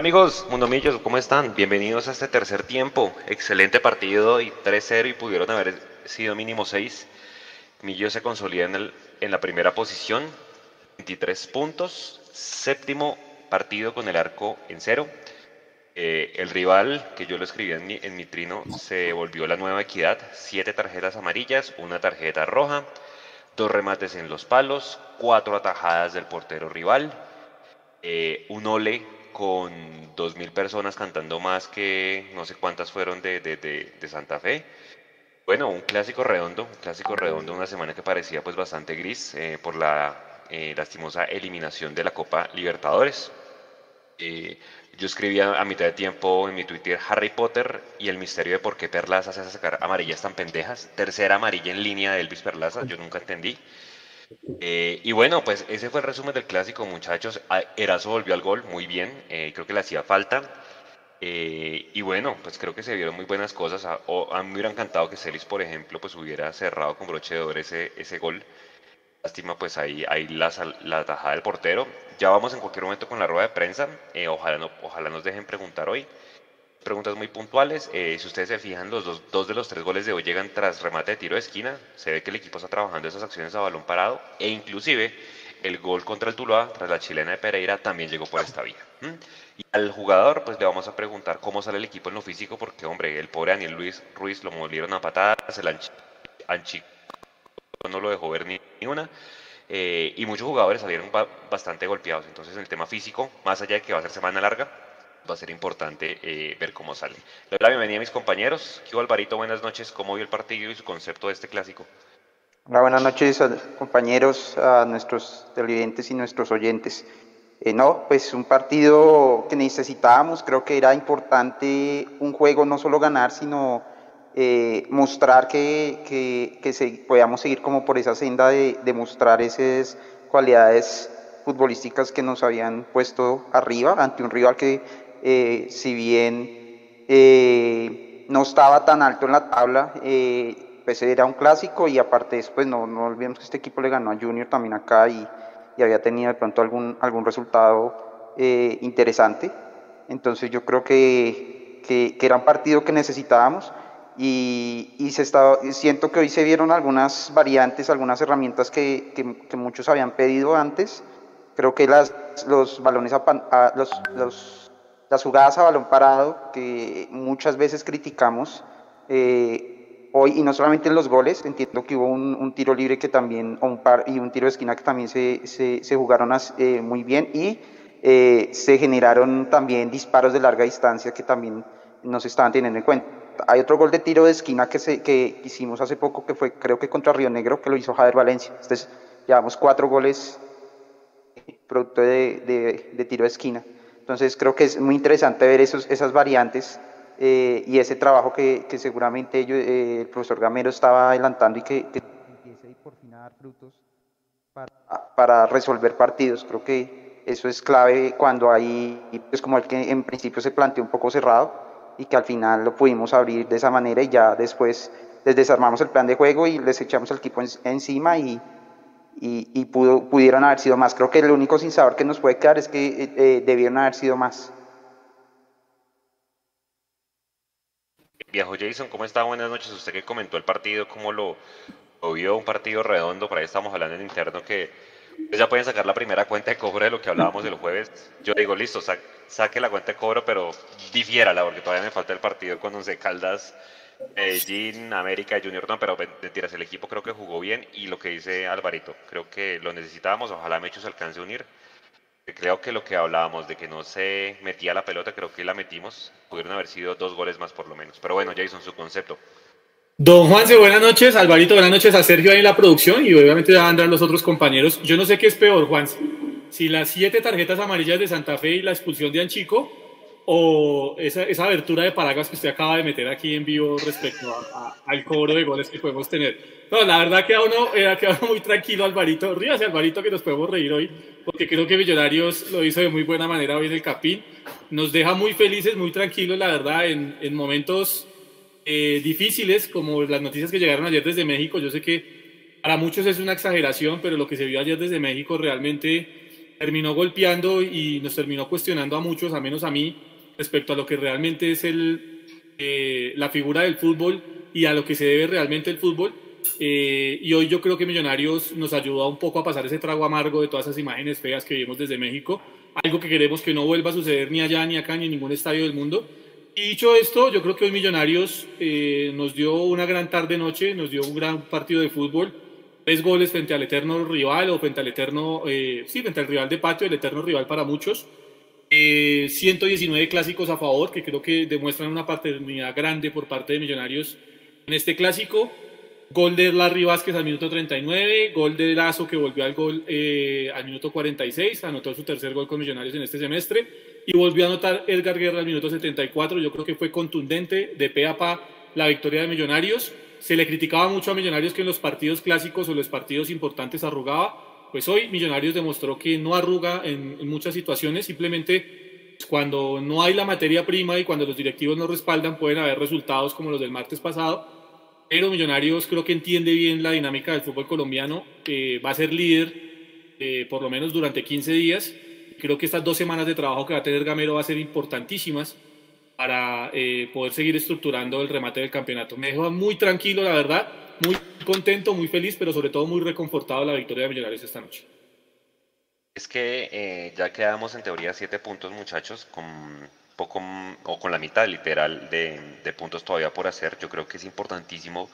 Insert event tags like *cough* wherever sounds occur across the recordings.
Amigos Mundomillos, ¿cómo están? Bienvenidos a este tercer tiempo. Excelente partido y 3-0 y pudieron haber sido mínimo 6. Millo se consolida en, el, en la primera posición, 23 puntos, séptimo partido con el arco en cero. Eh, el rival, que yo lo escribí en mi, en mi trino, se volvió la nueva equidad. Siete tarjetas amarillas, una tarjeta roja, dos remates en los palos, cuatro atajadas del portero rival, eh, un ole con 2.000 personas cantando más que no sé cuántas fueron de, de, Santa Fe. Bueno, un clásico redondo, un clásico redondo, una semana que parecía pues bastante gris eh, por la eh, lastimosa eliminación de la Copa Libertadores. Eh, yo escribía a mitad de tiempo en mi Twitter Harry Potter y el misterio de por qué Perlaza hace sacar amarillas tan pendejas. Tercera amarilla en línea de Elvis Perlaza, yo nunca entendí. Eh, y bueno, pues ese fue el resumen del clásico, muchachos. Ah, Erazo volvió al gol muy bien, eh, creo que le hacía falta. Eh, y bueno, pues creo que se vieron muy buenas cosas. A, a, mí me hubiera encantado que Celis, por ejemplo, pues hubiera cerrado con broche de oro ese, ese gol. Lástima, pues ahí, ahí la, la tajada del portero. Ya vamos en cualquier momento con la rueda de prensa. ojalá, no, ojalá nos dejen preguntar hoy preguntas muy puntuales. Eh, si ustedes se fijan, los dos, dos, de los tres goles de hoy llegan tras remate de tiro de esquina. Se ve que el equipo está trabajando esas acciones a balón parado. E inclusive el gol contra el Tuluá, tras la chilena de Pereira, también llegó por esta vía. Y al jugador, pues le vamos a preguntar cómo sale el equipo en lo físico, porque, hombre, el pobre Daniel Luis Ruiz lo molieron a patadas, el Anchi, no lo dejó ver ni, una. Eh, y muchos jugadores salieron bastante golpeados. Entonces, en el tema físico, más allá de que va a ser semana larga, va a ser importante eh, ver cómo sale. Le doy la bienvenida a mis compañeros. ¿Qué Alvarito? Buenas noches. ¿Cómo vio el partido y su concepto de este clásico? Hola, buenas noches compañeros, a nuestros televidentes y nuestros oyentes. Eh, no, pues un partido que necesitábamos, creo que era importante un juego no solo ganar, sino eh, mostrar que, que, que se, podíamos seguir como por esa senda de, de mostrar esas cualidades futbolísticas que nos habían puesto arriba ante un rival que eh, si bien eh, no estaba tan alto en la tabla, eh, pues era un clásico y aparte después no, no olvidemos que este equipo le ganó a Junior también acá y, y había tenido de pronto algún, algún resultado interesante. Entonces yo creo que, que, era un partido que necesitábamos y, y se estaba, siento que hoy se vieron algunas variantes, algunas herramientas que, que, muchos habían pedido antes. Creo que las, los balones a, los, los las jugadas a balón parado que muchas veces criticamos eh, hoy, y no solamente en los goles, entiendo que hubo un, tiro libre que también, un par, y un tiro de esquina que también se, se, jugaron eh, muy bien y eh, se generaron también disparos de larga distancia que también nos estaban teniendo en cuenta. Hay otro gol de tiro de esquina que, se, que hicimos hace poco, que fue creo que contra Río Negro, que lo hizo Javier Valencia. Entonces, llevamos cuatro goles producto de, de tiro de esquina. Entonces creo que es muy interesante ver esos, esas variantes eh, y ese trabajo que, que seguramente ellos, eh, el profesor Gamero estaba adelantando y que, que empiece por fin a dar frutos para, para, resolver partidos. Creo que eso es clave cuando hay, pues como el que en principio se planteó un poco cerrado y que al final lo pudimos abrir de esa manera y ya después les desarmamos el plan de juego y les echamos el equipo encima y, y, pudo, pudieron haber sido más. Creo que el único sin sabor que nos puede quedar es que eh, eh, debieron haber sido más. Viejo Jason, ¿cómo está? Buenas noches. Usted que comentó el partido, ¿cómo lo, vio? Un partido redondo, por ahí estamos hablando en interno que ya pueden sacar la primera cuenta de cobro de lo que hablábamos el jueves. Yo digo, listo, saque la cuenta de cobro, pero difiérala, porque todavía me falta el partido con Once Caldas Medellín, América, Junior, no, pero mentiras, el equipo creo que jugó bien y lo que dice Alvarito, creo que lo necesitábamos, ojalá Mecho se alcance a unir. Creo que lo que hablábamos de que no se metía la pelota, creo que la metimos, pudieron haber sido dos goles más por lo menos. Pero bueno, Jason, su concepto. Don Juanse, buenas noches. Alvarito, buenas noches a Sergio ahí en la producción y obviamente a Andrés los otros compañeros. Yo no sé qué es peor, Juanse. Si las siete tarjetas amarillas de Santa Fe y la expulsión de Anchico o esa, esa, abertura de paraguas que usted acaba de meter aquí en vivo respecto al cobro de goles que podemos tener. No, la verdad que a uno era que muy tranquilo Alvarito, ríase Alvarito que nos podemos reír hoy, porque creo que Millonarios lo hizo de muy buena manera hoy en el Capín. Nos deja muy felices, muy tranquilos, la verdad, en, en momentos eh, difíciles, como las noticias que llegaron ayer desde México. Yo sé que para muchos es una exageración, pero lo que se vio ayer desde México realmente terminó golpeando y nos terminó cuestionando a muchos, a menos a mí, respecto a lo que realmente es el, eh, la figura del fútbol y a lo que se debe realmente el fútbol. Eh, y hoy yo creo que Millonarios nos ayudó un poco a pasar ese trago amargo de todas esas imágenes feas que vimos desde México, algo que queremos que no vuelva a suceder ni allá, ni acá, ni en ningún estadio del mundo. Y dicho esto, yo creo que hoy Millonarios eh, nos dio una gran tarde-noche, nos dio un gran partido de fútbol, tres goles frente al eterno rival o frente al eterno, sí, frente al rival de patio, el eterno rival para muchos. 119 clásicos a favor, que creo que demuestran una paternidad grande por parte de Millonarios en este clásico. Gol de Larry Vázquez al minuto 39, gol de Lazo que volvió al gol eh, al minuto 46, anotó su tercer gol con Millonarios en este semestre y volvió a anotar Edgar Guerra al minuto 74. Yo creo que fue contundente de pe a pa la victoria de Millonarios. Se le criticaba mucho a Millonarios que en los partidos clásicos o los partidos importantes arrugaba. Pues hoy Millonarios demostró que no arruga en, en muchas situaciones, simplemente cuando no hay la materia prima y cuando los directivos no respaldan pueden haber resultados como los del martes pasado pero Millonarios creo que entiende bien la dinámica del fútbol colombiano, va a ser líder eh, por lo menos durante 15 días. Creo que estas dos semanas de trabajo que va a tener Gamero va a ser importantísimas para eh, poder seguir estructurando el remate del campeonato. Me dejo muy tranquilo, la verdad, muy contento, muy feliz, pero sobre todo muy reconfortado la victoria de Millonarios esta noche. Es que eh, ya quedamos en teoría siete puntos, muchachos, con poco o con la mitad literal de, puntos todavía por hacer. Yo creo que es importantísimo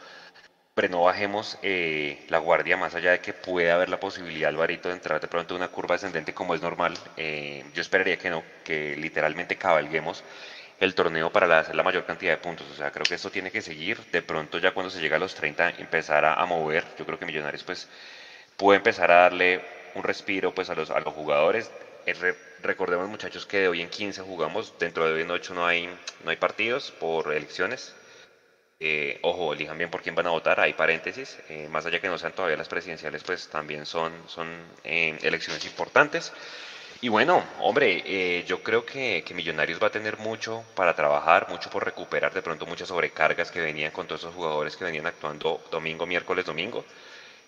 pero no bajemos eh, la guardia más allá de que pueda haber la posibilidad, Alvarito, de entrar de pronto en una curva ascendente como es normal. Eh, yo esperaría que no, que literalmente cabalguemos el torneo para hacer la mayor cantidad de puntos. O sea, creo que esto tiene que seguir. De pronto ya cuando se llega a los 30 empezar a, mover. Yo creo que Millonarios pues puede empezar a darle un respiro pues a los, a los jugadores recordemos muchachos que de hoy en 15 jugamos, dentro de hoy en 8 no hay, no hay partidos por elecciones. Eh, ojo, elijan bien por quién van a votar, hay paréntesis, eh, más allá que no sean todavía las presidenciales, pues también son, son eh, elecciones importantes. Y bueno, hombre, yo creo que, que, Millonarios va a tener mucho para trabajar, mucho por recuperar de pronto muchas sobrecargas que venían con todos esos jugadores que venían actuando domingo, miércoles, domingo.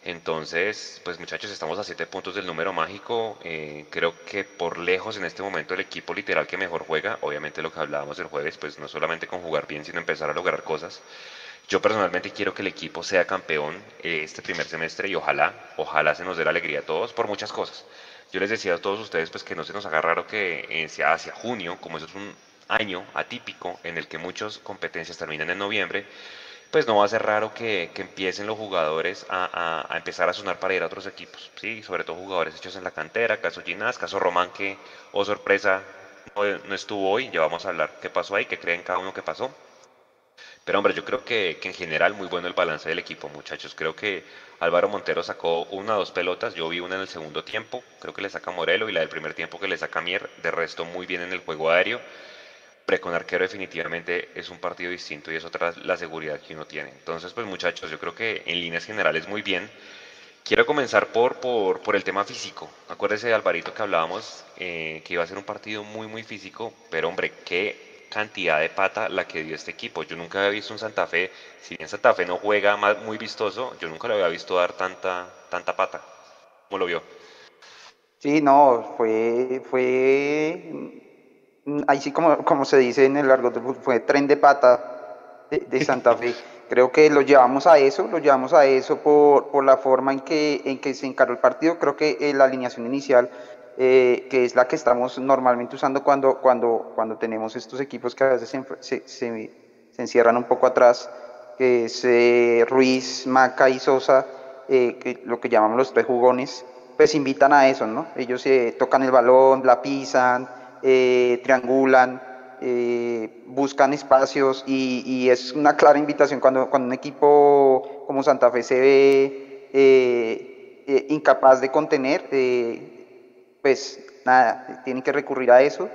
Entonces, pues muchachos, estamos a 7 puntos del número mágico. Eh, creo que por lejos en este momento el equipo literal que mejor juega, obviamente lo que hablábamos el jueves, pues no solamente con jugar bien, sino empezar a lograr cosas. Yo personalmente quiero que el equipo sea campeón eh, este primer semestre y ojalá, ojalá se nos dé la alegría a todos por muchas cosas. Yo les decía a todos ustedes pues que no se nos haga raro que sea hacia junio, como eso es un año atípico en el que muchas competencias terminan en noviembre, pues no va a ser raro que, empiecen los jugadores a, empezar a sonar para ir a otros equipos, ¿sí? sobre todo jugadores hechos en la cantera, caso Ginás, caso Román que, oh sorpresa, no, estuvo hoy, ya vamos a hablar qué pasó ahí, qué creen cada uno que pasó. Pero hombre, yo creo que, en general muy bueno el balance del equipo, muchachos. Creo que Álvaro Montero sacó una o dos pelotas, yo vi una en el segundo tiempo, creo que le saca Morelo y la del primer tiempo que le saca Mier, de resto muy bien en el juego aéreo con arquero definitivamente es un partido distinto y es otra la seguridad que uno tiene. Entonces, pues muchachos, yo creo que en líneas generales muy bien. Quiero comenzar por, por, por el tema físico. Acuérdese de Alvarito que hablábamos eh, que iba a ser un partido muy, muy físico, pero hombre, qué cantidad de pata la que dio este equipo. Yo nunca había visto un Santa Fe, si bien Santa Fe no juega más, muy vistoso, yo nunca lo había visto dar tanta, tanta pata. ¿Cómo lo vio? Sí, no, fue, fue ahí sí como, como se dice en el largo fue tren de pata de, Santa Fe. *laughs* Creo que lo llevamos a eso, lo llevamos a eso por, por la forma en que, en que se encaró el partido. Creo que eh, la alineación inicial, eh, que es la que estamos normalmente usando cuando, cuando, cuando tenemos estos equipos que a veces se, se, encierran un poco atrás, que es eh, Ruiz, Maca y Sosa, que, lo que llamamos los tres jugones, pues invitan a eso, ¿no? Ellos tocan el balón, la pisan, eh, triangulan, eh, buscan espacios y, es una clara invitación cuando, cuando un equipo como Santa Fe se ve eh, incapaz de contener, pues nada, tienen que recurrir a eso.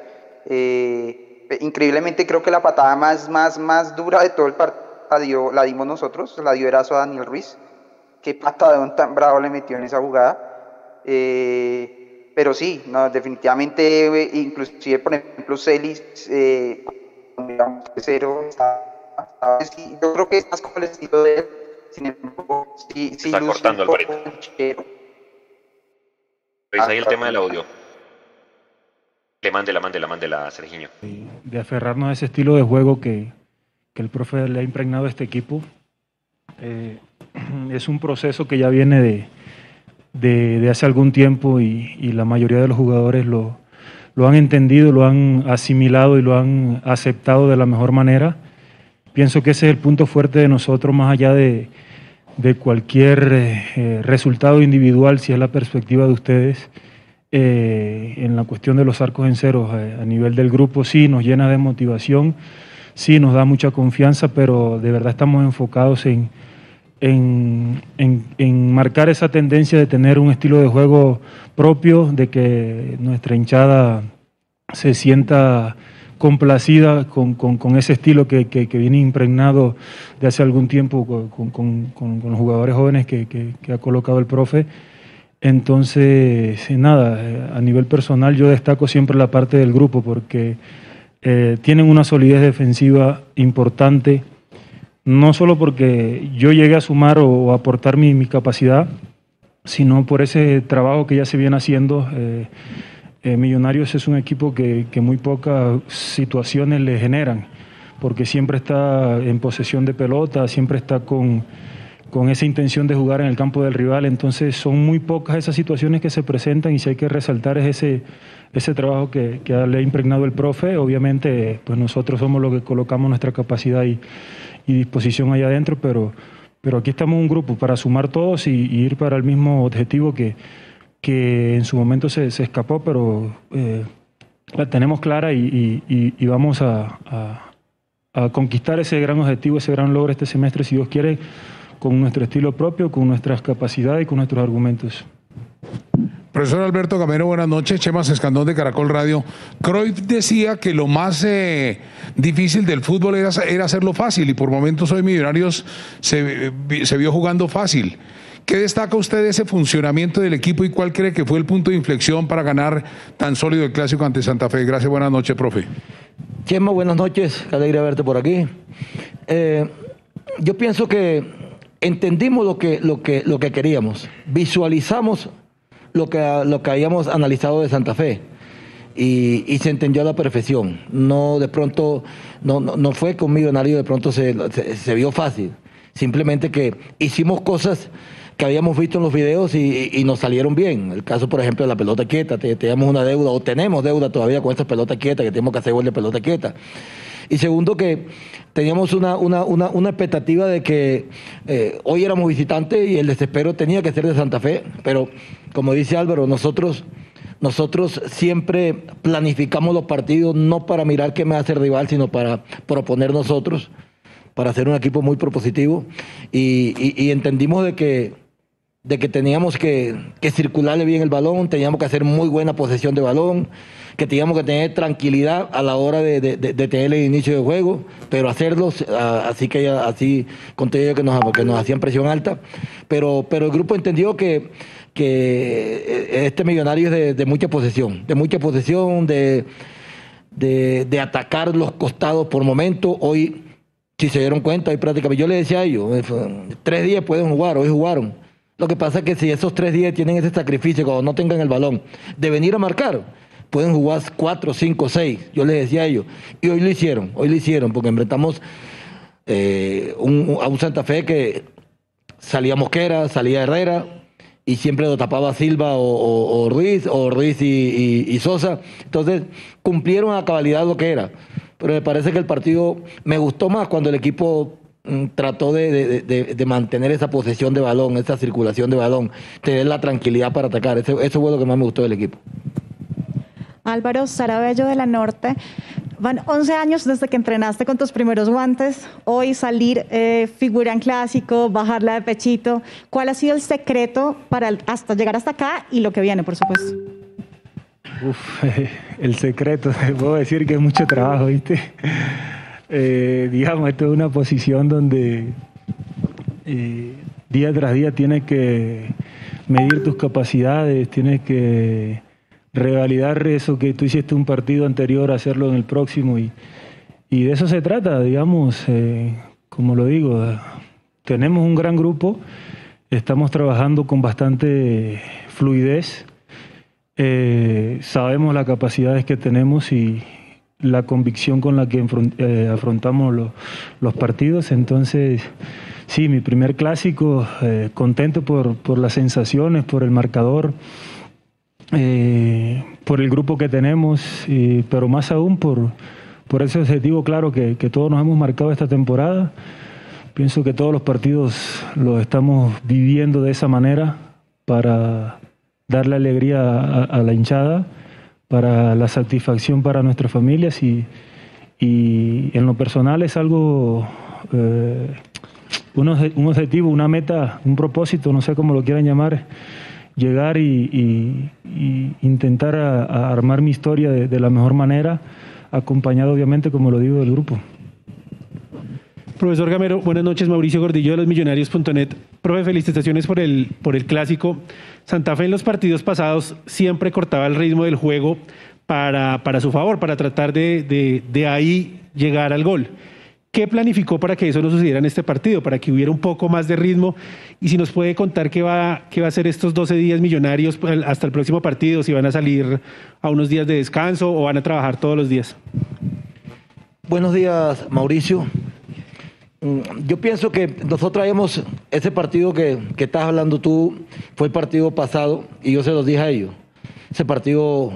increíblemente creo que la patada más, más, más dura de todo el partido la dimos nosotros, la dio Erazo a Daniel Ruiz. Qué patadón tan bravo le metió en esa jugada. Eh, pero sí, no, definitivamente, eh, inclusive, por ejemplo, Celis, eh, cero, está, yo creo que es más como el estilo de él, sin embargo, sí, sí está cortando el Revisa ahí el tema del audio. Le mande, la mande, la mande, la Sergiño. De aferrarnos a ese estilo de juego que, que el profe le ha impregnado a este equipo. Eh, *clears throat* es un proceso que ya viene de, de, de hace algún tiempo y, y, la mayoría de los jugadores lo, lo han entendido, lo han asimilado y lo han aceptado de la mejor manera. Pienso que ese es el punto fuerte de nosotros, más allá de, de cualquier eh, resultado individual, si es la perspectiva de ustedes. Eh, en la cuestión de los arcos en ceros eh, a nivel del grupo sí nos llena de motivación, sí nos da mucha confianza, pero de verdad estamos enfocados en, en, en, en, marcar esa tendencia de tener un estilo de juego propio, de que nuestra hinchada se sienta complacida con, con, ese estilo que, que, que, viene impregnado de hace algún tiempo con, con los jugadores jóvenes que, ha colocado el profe. Entonces, nada, a nivel personal yo destaco siempre la parte del grupo porque eh, tienen una solidez defensiva importante, no solo porque yo llegué a sumar o, aportar mi, mi, capacidad, sino por ese trabajo que ya se viene haciendo. Eh, eh, Millonarios es un equipo que, que, muy pocas situaciones le generan, porque siempre está en posesión de pelota, siempre está con, con esa intención de jugar en el campo del rival, entonces son muy pocas esas situaciones que se presentan y si hay que resaltar es ese, ese trabajo que, que le ha impregnado el profe, obviamente pues nosotros somos los que colocamos nuestra capacidad y, y disposición allá adentro, pero, pero aquí estamos un grupo para sumar todos y, y ir para el mismo objetivo que que en su momento se, escapó, pero eh, la tenemos clara y, vamos a, conquistar ese gran objetivo, ese gran logro este semestre, si Dios quiere, con nuestro estilo propio, con nuestras capacidades y con nuestros argumentos. Profesor Alberto Gamero, buenas noches. Chemas Escandón de Caracol Radio. Cruyff decía que lo más eh, difícil del fútbol era, era, hacerlo fácil y por momentos hoy Millonarios se, se vio jugando fácil. ¿Qué destaca usted de ese funcionamiento del equipo y cuál cree que fue el punto de inflexión para ganar tan sólido el clásico ante Santa Fe? Gracias, buenas noches, profe. Chema, buenas noches, qué alegre verte por aquí. Eh, yo pienso que entendimos lo que, lo que, lo que queríamos, visualizamos lo que, lo que habíamos analizado de Santa Fe. Y, se entendió a la perfección. No de pronto, no, no, no fue con Millonario, de pronto se, se, vio fácil. Simplemente que hicimos cosas que habíamos visto en los videos y, nos salieron bien. El caso, por ejemplo, de la pelota quieta. Teníamos una deuda o tenemos deuda todavía con esta pelota quieta, que tenemos que hacer gol de pelota quieta. Y segundo, que teníamos una, una, una, una expectativa de que eh, hoy éramos visitantes y el desespero tenía que ser de Santa Fe, pero como dice Álvaro, nosotros, nosotros siempre planificamos los partidos no para mirar qué me hace el rival, sino para proponer nosotros, para ser un equipo muy propositivo y entendimos de que de que teníamos que, que, circularle bien el balón, teníamos que hacer muy buena posesión de balón, que teníamos que tener tranquilidad a la hora de, de, tener el inicio de juego, pero hacerlos así que así con todo que nos, que nos hacían presión alta. Pero, pero el grupo entendió que, que este millonario es de, mucha posesión, de mucha posesión, de, de, atacar los costados por momento. Hoy, si se dieron cuenta, hoy prácticamente yo le decía a ellos, tres días pueden jugar, hoy jugaron lo que pasa es que si esos tres días tienen ese sacrificio, cuando no tengan el balón, de venir a marcar, pueden jugar cuatro, cinco, seis. Yo les decía a ellos. Y hoy lo hicieron, hoy lo hicieron, porque enfrentamos eh, a un Santa Fe que salía Mosquera, salía Herrera, y siempre lo tapaba Silva o, Ruiz, o Ruiz y, y, Sosa. Entonces, cumplieron a cabalidad lo que era. Pero me parece que el partido me gustó más cuando el equipo trató de, de, de, de, mantener esa posesión de balón, esa circulación de balón, tener la tranquilidad para atacar. Eso, eso fue lo que más me gustó del equipo. Álvaro Sarabello de la Norte. Van 11 años desde que entrenaste con tus primeros guantes. Hoy salir eh, figura en clásico, bajarla de pechito. ¿Cuál ha sido el secreto para hasta llegar hasta acá y lo que viene, por supuesto? Uf, *laughs* el secreto, *laughs* puedo decir que es mucho trabajo, ¿viste? Eh, digamos, esto es una posición donde eh, día tras día tienes que medir tus capacidades, tienes que revalidar eso que tú hiciste un partido anterior, hacerlo en el próximo y, y de eso se trata, digamos, eh, como lo digo, tenemos un gran grupo, estamos trabajando con bastante fluidez Eh, sabemos las capacidades que tenemos y la convicción con la que eh, afrontamos los, partidos. Entonces, sí, mi primer clásico, eh, contento por, las sensaciones, por el marcador, por el grupo que tenemos, pero más aún por, por ese objetivo claro que todos nos hemos marcado esta temporada. Pienso que todos los partidos los estamos viviendo de esa manera para darle alegría a, la hinchada, para la satisfacción para nuestras familias y, en lo personal es algo, eh, un, objetivo, una meta, un propósito, no sé cómo lo quieran llamar, llegar y, intentar armar mi historia de la mejor manera, acompañado obviamente, como lo digo, del grupo. Profesor Gamero, buenas noches. Mauricio Gordillo de los Millonarios.net. Profe, felicitaciones por el, por el clásico. Santa Fe en los partidos pasados siempre cortaba el ritmo del juego para, para su favor, para tratar de, de, ahí llegar al gol. ¿Qué planificó para que eso no sucediera en este partido, para que hubiera un poco más de ritmo? Y si nos puede contar qué va, qué va a ser estos 12 días millonarios hasta el próximo partido, si van a salir a unos días de descanso o van a trabajar todos los días. Buenos días, Mauricio. Mm, yo pienso que nosotros traemos ese partido que, estás hablando tú, fue el partido pasado, y yo se los dije a ellos. Ese partido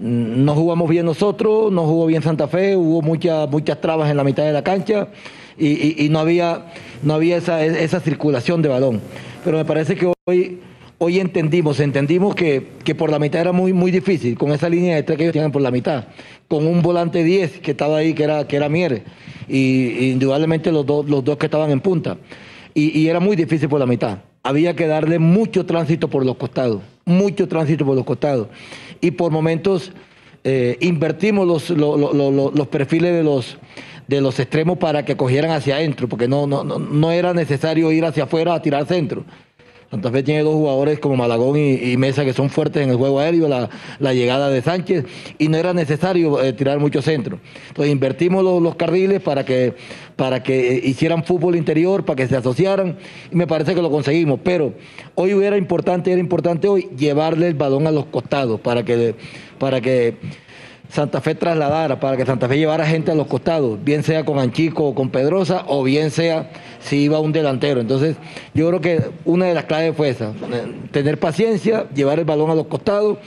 mm, no jugamos bien nosotros, no jugó bien Santa Fe, hubo muchas muchas trabas en la mitad de la cancha y, no había, no había esa, esa, circulación de balón. Pero me parece que hoy, hoy entendimos, entendimos que, que, por la mitad era muy, muy difícil, con esa línea de tres que ellos tienen por la mitad, con un volante 10 que estaba ahí, que era, que era Mieres y indudablemente los, dos los dos que estaban en punta. Y, era muy difícil por la mitad. Había que darle mucho tránsito por los costados, mucho tránsito por los costados. Y por momentos eh, invertimos los, los, perfiles de los, de los extremos para que cogieran hacia adentro, porque no, no, no era necesario ir hacia afuera a tirar centro. Santa Fe tiene dos jugadores como Malagón y, Mesa que son fuertes en el juego aéreo, la, llegada de Sánchez, y no era necesario eh, tirar mucho centro. Entonces invertimos los, carriles para que, para que hicieran fútbol interior, para que se asociaran, y me parece que lo conseguimos. Pero hoy era importante, era importante hoy llevarle el balón a los costados para que, para que Santa Fe trasladara, para que Santa Fe llevara gente a los costados, bien sea con Anchico o con Pedrosa, o bien sea si iba un delantero. Entonces, yo creo que una de las claves fue esa, tener paciencia, llevar el balón a los costados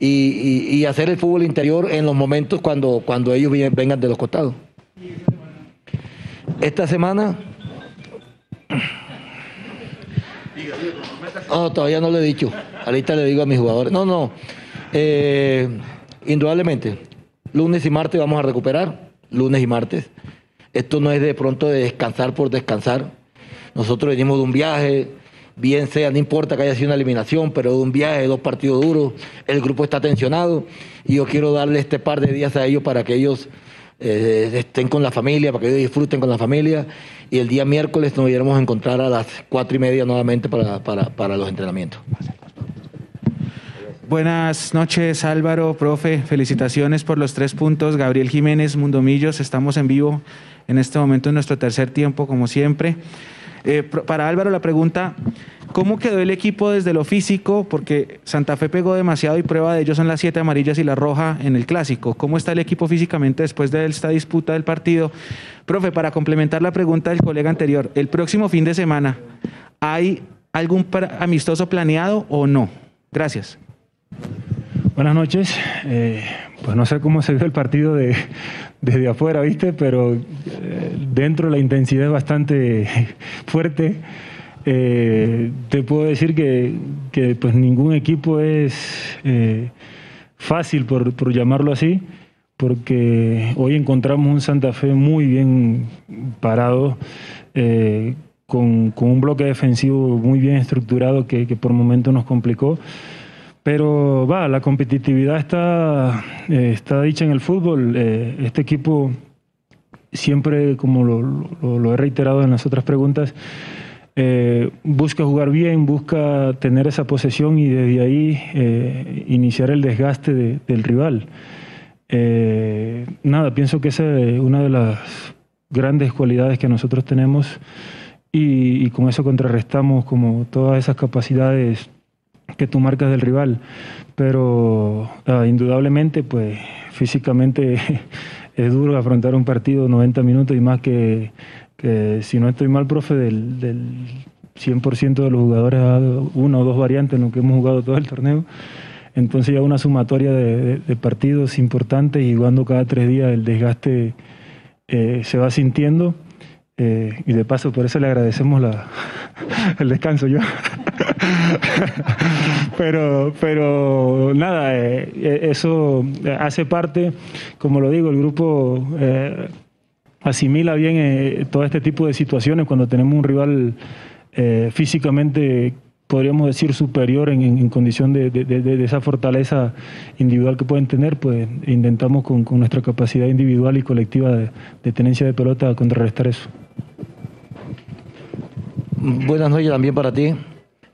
y, hacer el fútbol interior en los momentos cuando, cuando ellos vengan de los costados. Esta semana... No, todavía no lo he dicho. Ahorita le digo a mis jugadores. No, no. Eh, Indudablemente, lunes y martes vamos a recuperar, lunes y martes. Esto no es de pronto de descansar por descansar. Nosotros venimos de un viaje, bien sea, no importa que haya sido una eliminación, pero de un viaje, dos partidos duros, el grupo está tensionado y yo quiero darle este par de días a ellos para que ellos eh, estén con la familia, para que ellos disfruten con la familia y el día miércoles nos iremos a encontrar a las cuatro y media nuevamente para, para los entrenamientos. Buenas noches Álvaro, profe, felicitaciones por los tres puntos. Gabriel Jiménez, Mundomillos, estamos en vivo en este momento en nuestro tercer tiempo, como siempre. Eh, para Álvaro la pregunta, ¿cómo quedó el equipo desde lo físico? Porque Santa Fe pegó demasiado y prueba de ello son las siete amarillas y la roja en el clásico. ¿Cómo está el equipo físicamente después de esta disputa del partido? Profe, para complementar la pregunta del colega anterior, el próximo fin de semana, ¿hay algún amistoso planeado o no? Gracias. Buenas noches. Eh, pues no sé cómo se vio el partido de, desde afuera, ¿viste? Pero eh, dentro la intensidad es bastante fuerte. Eh, te puedo decir que, pues ningún equipo es fácil, por, por, llamarlo así, porque hoy encontramos un Santa Fe muy bien parado. Con, con, un bloque defensivo muy bien estructurado que, que por momentos nos complicó. Pero va, la competitividad está, eh, está dicha en el fútbol. Eh, este equipo siempre, como lo, he reiterado en las otras preguntas, eh, busca jugar bien, busca tener esa posesión y desde ahí iniciar el desgaste del rival. nada, pienso que esa es una de las grandes cualidades que nosotros tenemos y, y con eso contrarrestamos como todas esas capacidades que tú marcas del rival. Pero ah, indudablemente, pues físicamente *laughs* es duro afrontar un partido 90 minutos y más que, si no estoy mal, profe, del, del 100% de los jugadores ha dado una o dos variantes en lo que hemos jugado todo el torneo. Entonces ya una sumatoria de, partidos importantes y jugando cada tres días el desgaste eh, se va sintiendo. Eh, y de paso, por eso le agradecemos la, *laughs* el descanso yo. *laughs* *laughs* pero, pero nada, eh, eso hace parte, como lo digo, el grupo asimila bien todo este tipo de situaciones cuando tenemos un rival físicamente podríamos decir, superior en, condición de, esa fortaleza individual que pueden tener, pues intentamos con, nuestra capacidad individual y colectiva de, tenencia de pelota contrarrestar eso. Buenas noches también para ti.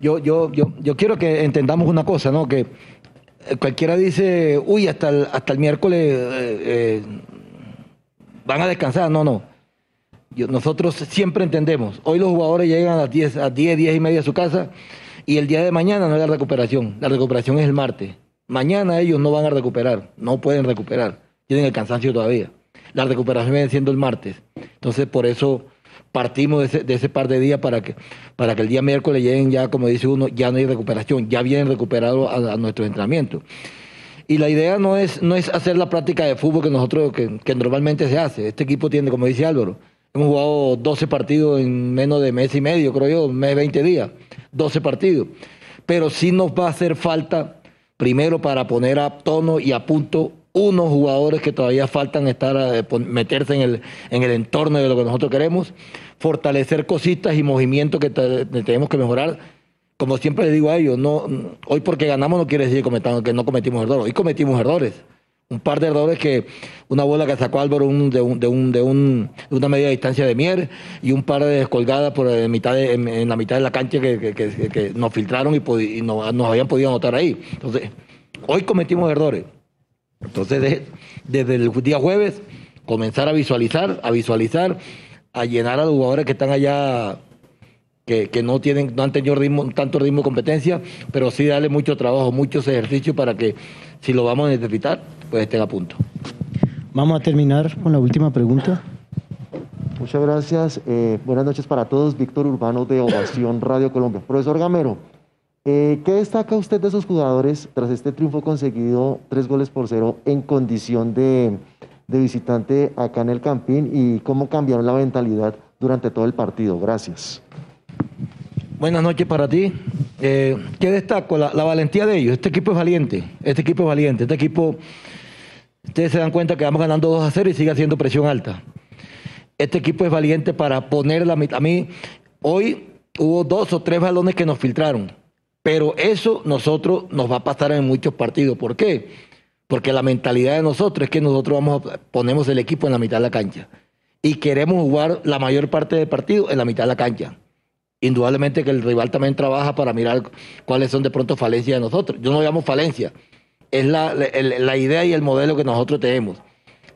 Yo, yo, yo, yo quiero que entendamos una cosa, ¿no? Que eh, cualquiera dice, uy, hasta el, hasta el miércoles eh, eh, van a descansar. No, no. nosotros siempre entendemos. Hoy los jugadores llegan a las 10, a 10, 10 y media a su casa y el día de mañana no es la recuperación. La recuperación es el martes. Mañana ellos no van a recuperar, no pueden recuperar. Tienen el cansancio todavía. La recuperación viene siendo el martes. Entonces, por eso partimos de ese, par de días para que, para que el día miércoles lleguen ya, como dice uno, ya no hay recuperación, ya vienen recuperados a, nuestro entrenamiento. Y la idea no es, no es hacer la práctica de fútbol que nosotros, que, que normalmente se hace. Este equipo tiene, como dice Álvaro, hemos jugado 12 partidos en menos de mes y medio, creo yo, mes 20 días. 12 partidos. Pero sí nos va a hacer falta, primero, para poner a tono y a punto unos jugadores que todavía faltan estar eh, meterse en el, en el entorno de lo que nosotros queremos, fortalecer cositas y movimientos que tenemos que mejorar. Como siempre le digo a ellos, no, hoy porque ganamos no quiere decir que no cometimos errores, hoy cometimos errores un par de errores que una bola que sacó Álvaro de, un, de, un, de, un, de, una media distancia de Mier y un par de descolgadas por en, mitad en, la mitad de la cancha que, nos filtraron y, nos habían podido anotar ahí. Entonces, hoy cometimos errores. Entonces, desde el día jueves, comenzar a visualizar, a visualizar, a llenar a los jugadores que están allá que, no tienen, no han tenido ritmo, tanto ritmo de competencia, pero sí darle mucho trabajo, muchos ejercicios para que si lo vamos a necesitar, pues estén a punto. Vamos a terminar con la última pregunta. Muchas gracias. Eh, buenas noches para todos. Víctor Urbano de Ovación Radio Colombia. Profesor Gamero, eh, ¿qué destaca usted de esos jugadores tras este triunfo conseguido, tres goles por cero, en condición de, visitante acá en el Campín y cómo cambiaron la mentalidad durante todo el partido? Gracias. Buenas noches para ti. Eh, ¿Qué destaco? La, valentía de ellos. Este equipo es valiente. Este equipo es valiente. Este equipo, ustedes se dan cuenta que vamos ganando 2 a 0 y sigue haciendo presión alta. Este equipo es valiente para poner la mitad. A mí, hoy hubo dos o tres balones que nos filtraron. Pero eso nosotros nos va a pasar en muchos partidos. ¿Por qué? Porque la mentalidad de nosotros es que nosotros vamos ponemos el equipo en la mitad de la cancha. Y queremos jugar la mayor parte del partido en la mitad de la cancha indudablemente que el rival también trabaja para mirar cuáles son de pronto falencias de nosotros. Yo no llamo falencia, es la, la, idea y el modelo que nosotros tenemos,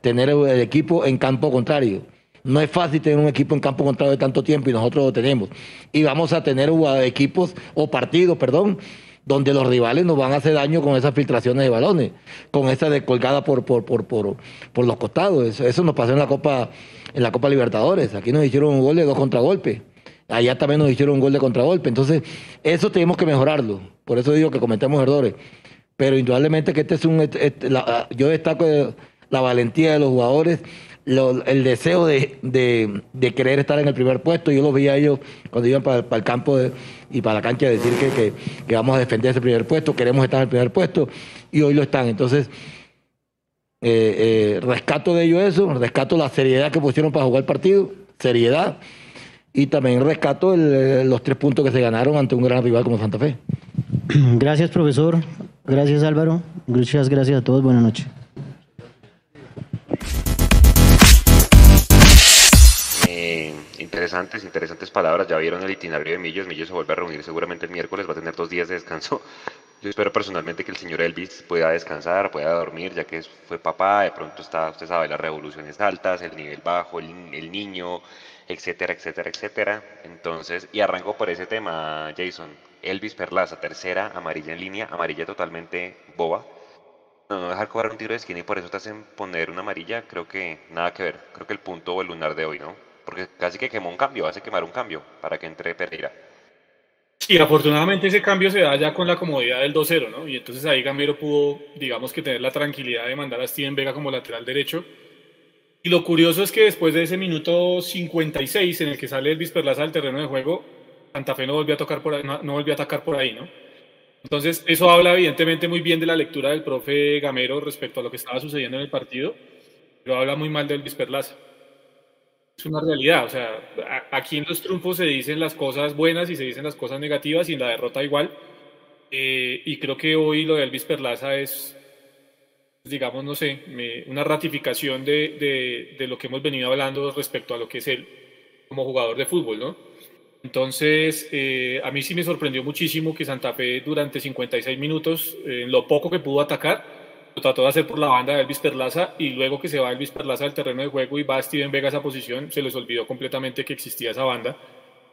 tener el equipo en campo contrario. No es fácil tener un equipo en campo contrario de tanto tiempo y nosotros lo tenemos. Y vamos a tener equipos o partidos, perdón, donde los rivales nos van a hacer daño con esas filtraciones de balones, con esa descolgada por, por, por, por, por los costados. Eso, nos pasó en la Copa en la Copa Libertadores. Aquí nos hicieron un gol de dos contragolpes. Allá también nos hicieron un gol de contragolpe. Entonces, eso tenemos que mejorarlo. Por eso digo que cometemos errores. Pero indudablemente que este es un... Este, yo destaco la valentía de los jugadores, el deseo de, querer estar en el primer puesto. Yo los vi a ellos cuando iban para, el campo y para la cancha decir que, que, vamos a defender ese primer puesto, queremos estar en el primer puesto y hoy lo están. Entonces, eh, eh, rescato de ellos eso, rescato la seriedad que pusieron para jugar el partido, seriedad y también rescato los tres puntos que se ganaron ante un gran rival como Santa Fe. *clears throat* Gracias, profesor. Gracias, Álvaro. Muchas gracias a todos. Buenas noches. Eh, interesantes, interesantes palabras. Ya vieron el itinerario de Millos. Millos se vuelve a reunir seguramente el miércoles. Va a tener dos días de descanso. *laughs* Yo espero personalmente que el señor Elvis pueda descansar, pueda dormir, ya que fue papá. De pronto está, usted sabe, las revoluciones altas, el nivel bajo, el, el niño, etcétera, etcétera, etcétera. Entonces, y arranco por ese tema, Jason. Elvis Perlaza, tercera, amarilla en línea, amarilla totalmente boba. No, no dejar cobrar un tiro de esquina y por eso te hacen poner una amarilla, creo que nada que ver. Creo que el punto o el lunar de hoy, ¿no? Porque casi que quemó un cambio, hace quemar un cambio para que entre Pereira. Sí, afortunadamente ese cambio se da ya con la comodidad del 2-0, ¿no? Y entonces ahí Gamero pudo, digamos que tener la tranquilidad de mandar a Steven Vega como lateral derecho. Y lo curioso es que después de ese minuto 56 en el que sale Elvis Perlaza del terreno de juego, Santa Fe no volvió a, tocar por ahí, no, no volvió a atacar por ahí, ¿no? Entonces, eso habla evidentemente muy bien de la lectura del profe Gamero respecto a lo que estaba sucediendo en el partido, pero habla muy mal de Elvis Perlaza. Es una realidad, o sea, aquí en los triunfos se dicen las cosas buenas y se dicen las cosas negativas y en la derrota igual. Eh, y creo que hoy lo de Elvis Perlaza es, digamos, no sé, una ratificación de, de, de lo que hemos venido hablando respecto a lo que es él como jugador de fútbol, ¿no? Entonces, eh, a mí sí me sorprendió muchísimo que Santa Fe durante 56 minutos, en eh, lo poco que pudo atacar, trató de hacer por la banda de Elvis Perlaza y luego que se va Elvis Perlaza del terreno de juego y va Steven Vega a esa posición, se les olvidó completamente que existía esa banda.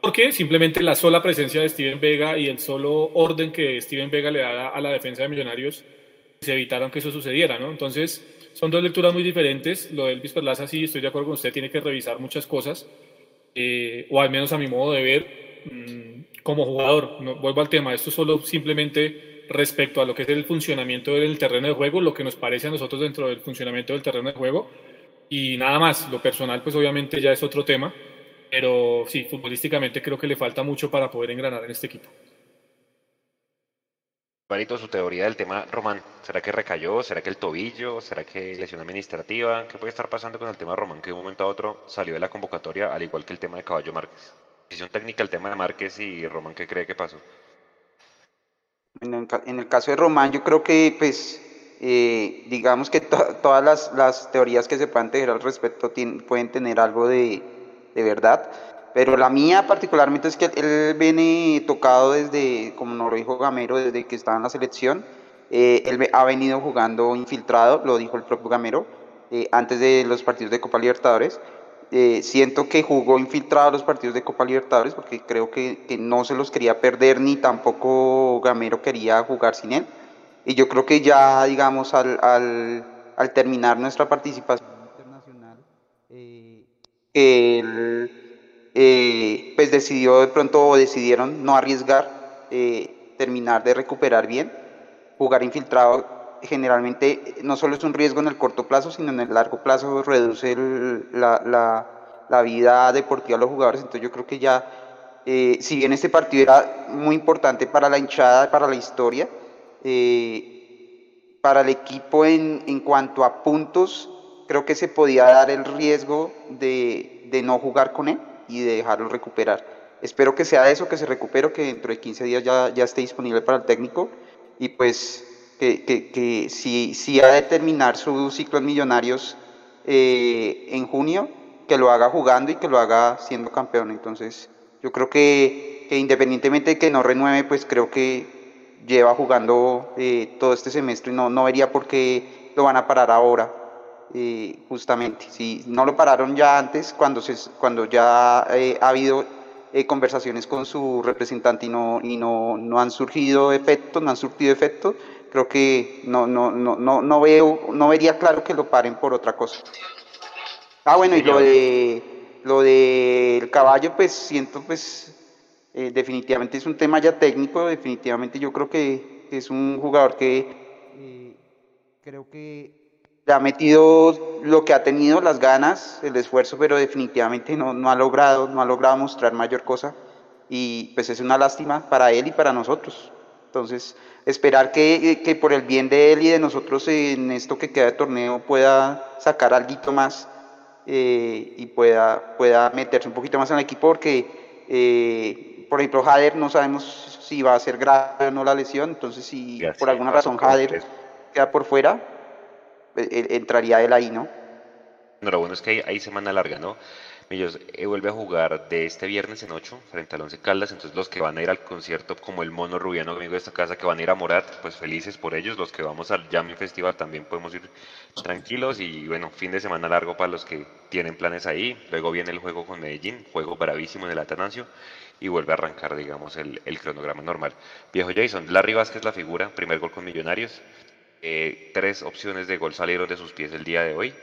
Porque simplemente la sola presencia de Steven Vega y el solo orden que Steven Vega le da a la defensa de Millonarios se evitaron que eso sucediera, ¿no? Entonces, son dos lecturas muy diferentes. Lo de Elvis Perlaza, sí, estoy de acuerdo con usted, tiene que revisar muchas cosas eh, o al menos a mi modo de ver, mm, como jugador. No, vuelvo al tema, esto solo simplemente respecto a lo que es el funcionamiento del terreno de juego, lo que nos parece a nosotros dentro del funcionamiento del terreno de juego, y nada más. Lo personal, pues obviamente ya es otro tema, pero sí, futbolísticamente creo que le falta mucho para poder engranar en este equipo. Barito, su teoría del tema Román, ¿será que recayó? ¿Será que el tobillo? ¿Será que lesión administrativa? ¿Qué puede estar pasando con el tema Román que de un momento a otro salió de la convocatoria, al igual que el tema de Caballo Márquez? Decisión técnica el tema de Márquez y Román, ¿qué cree que pasó? En el, caso de Román, yo creo que, pues, eh, digamos que todas las, las, teorías que se puedan tener al respecto pueden tener algo de, de verdad. Pero la mía particularmente es que él viene tocado desde, como nos dijo Gamero, desde que estaba en la selección. Eh, él ha venido jugando infiltrado, lo dijo el propio Gamero, eh, antes de los partidos de Copa Libertadores. Eh, siento que jugó infiltrado los partidos de Copa Libertadores porque creo que, que, no se los quería perder ni tampoco Gamero quería jugar sin él. Y yo creo que ya, digamos, al, al, al terminar nuestra participación internacional, el eh, pues decidió de pronto o decidieron no arriesgar, eh, terminar de recuperar bien, jugar infiltrado generalmente no solo es un riesgo en el corto plazo, sino en el largo plazo reduce la, la, la, vida deportiva de los jugadores. Entonces yo creo que ya, eh, si bien este partido era muy importante para la hinchada, para la historia, para el equipo en, en, cuanto a puntos, creo que se podía dar el riesgo de, de no jugar con él y de dejarlo recuperar. Espero que sea eso, que se recupere, que dentro de 15 días ya, ya esté disponible para el técnico y pues que, que, que si, si, ha de terminar sus ciclos millonarios eh, en junio, que lo haga jugando y que lo haga siendo campeón. Entonces, yo creo que, que independientemente de que no renueve, pues creo que lleva jugando eh, todo este semestre y no, no vería por qué lo van a parar ahora justamente. Si no lo pararon ya antes, cuando, se, cuando ya eh, ha habido eh, conversaciones con su representante y, no, y no, no han surgido efectos, no han surtido efectos, creo que no, no, no, no, no, veo, no vería claro que lo paren por otra cosa. Ah, bueno, y lo de lo del caballo, pues siento, pues eh, definitivamente es un tema ya técnico, definitivamente yo creo que es un jugador que creo que ha metido lo que ha tenido, las ganas, el esfuerzo, pero definitivamente no, no, ha logrado, no ha logrado mostrar mayor cosa. Y pues es una lástima para él y para nosotros. Entonces, esperar que, que por el bien de él y de nosotros en esto que queda de torneo pueda sacar algo más eh, y pueda, pueda meterse un poquito más en el equipo, porque, eh, por ejemplo, Jader no sabemos si va a ser grave o no la lesión, entonces si por alguna razón Jader queda por fuera, entraría él ahí, ¿no? lo bueno es que hay, semana larga, ¿no? Ellos eh, vuelve a jugar de este viernes en 8 frente al Once Caldas, entonces los que van a ir al concierto como el mono rubiano amigo de esta casa que van a ir a Morat, pues felices por ellos, los que vamos al Jamming Festival también podemos ir tranquilos y bueno, fin de semana largo para los que tienen planes ahí, luego viene el juego con Medellín, juego bravísimo en el Atanasio y vuelve a arrancar digamos el, cronograma normal. Viejo Jason, Larry Vázquez la figura, primer gol con Millonarios, eh, tres opciones de gol salieron de sus pies el día de hoy,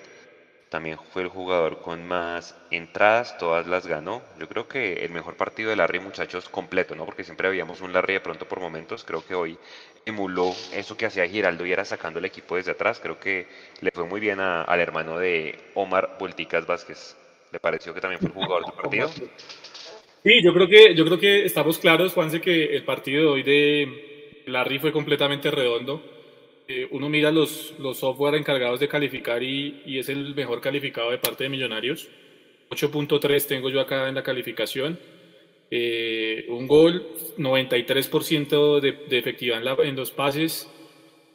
también fue el jugador con más entradas, todas las ganó. Yo creo que el mejor partido de Larry, muchachos, completo, ¿no? Porque siempre habíamos un Larry de pronto por momentos. Creo que hoy emuló eso que hacía Giraldo y era sacando el equipo desde atrás. Creo que le fue muy bien al hermano de Omar Volticas Vázquez. ¿Le pareció que también fue el jugador del partido? Sí, yo creo que, yo creo que estamos claros, Juanse, que el partido de hoy de Larry fue completamente redondo eh, uno mira los, los software encargados de calificar y, y, es el mejor calificado de parte de Millonarios. 8.3 tengo yo acá en la calificación. Eh, un gol, 93% de, de, efectividad en, en los pases.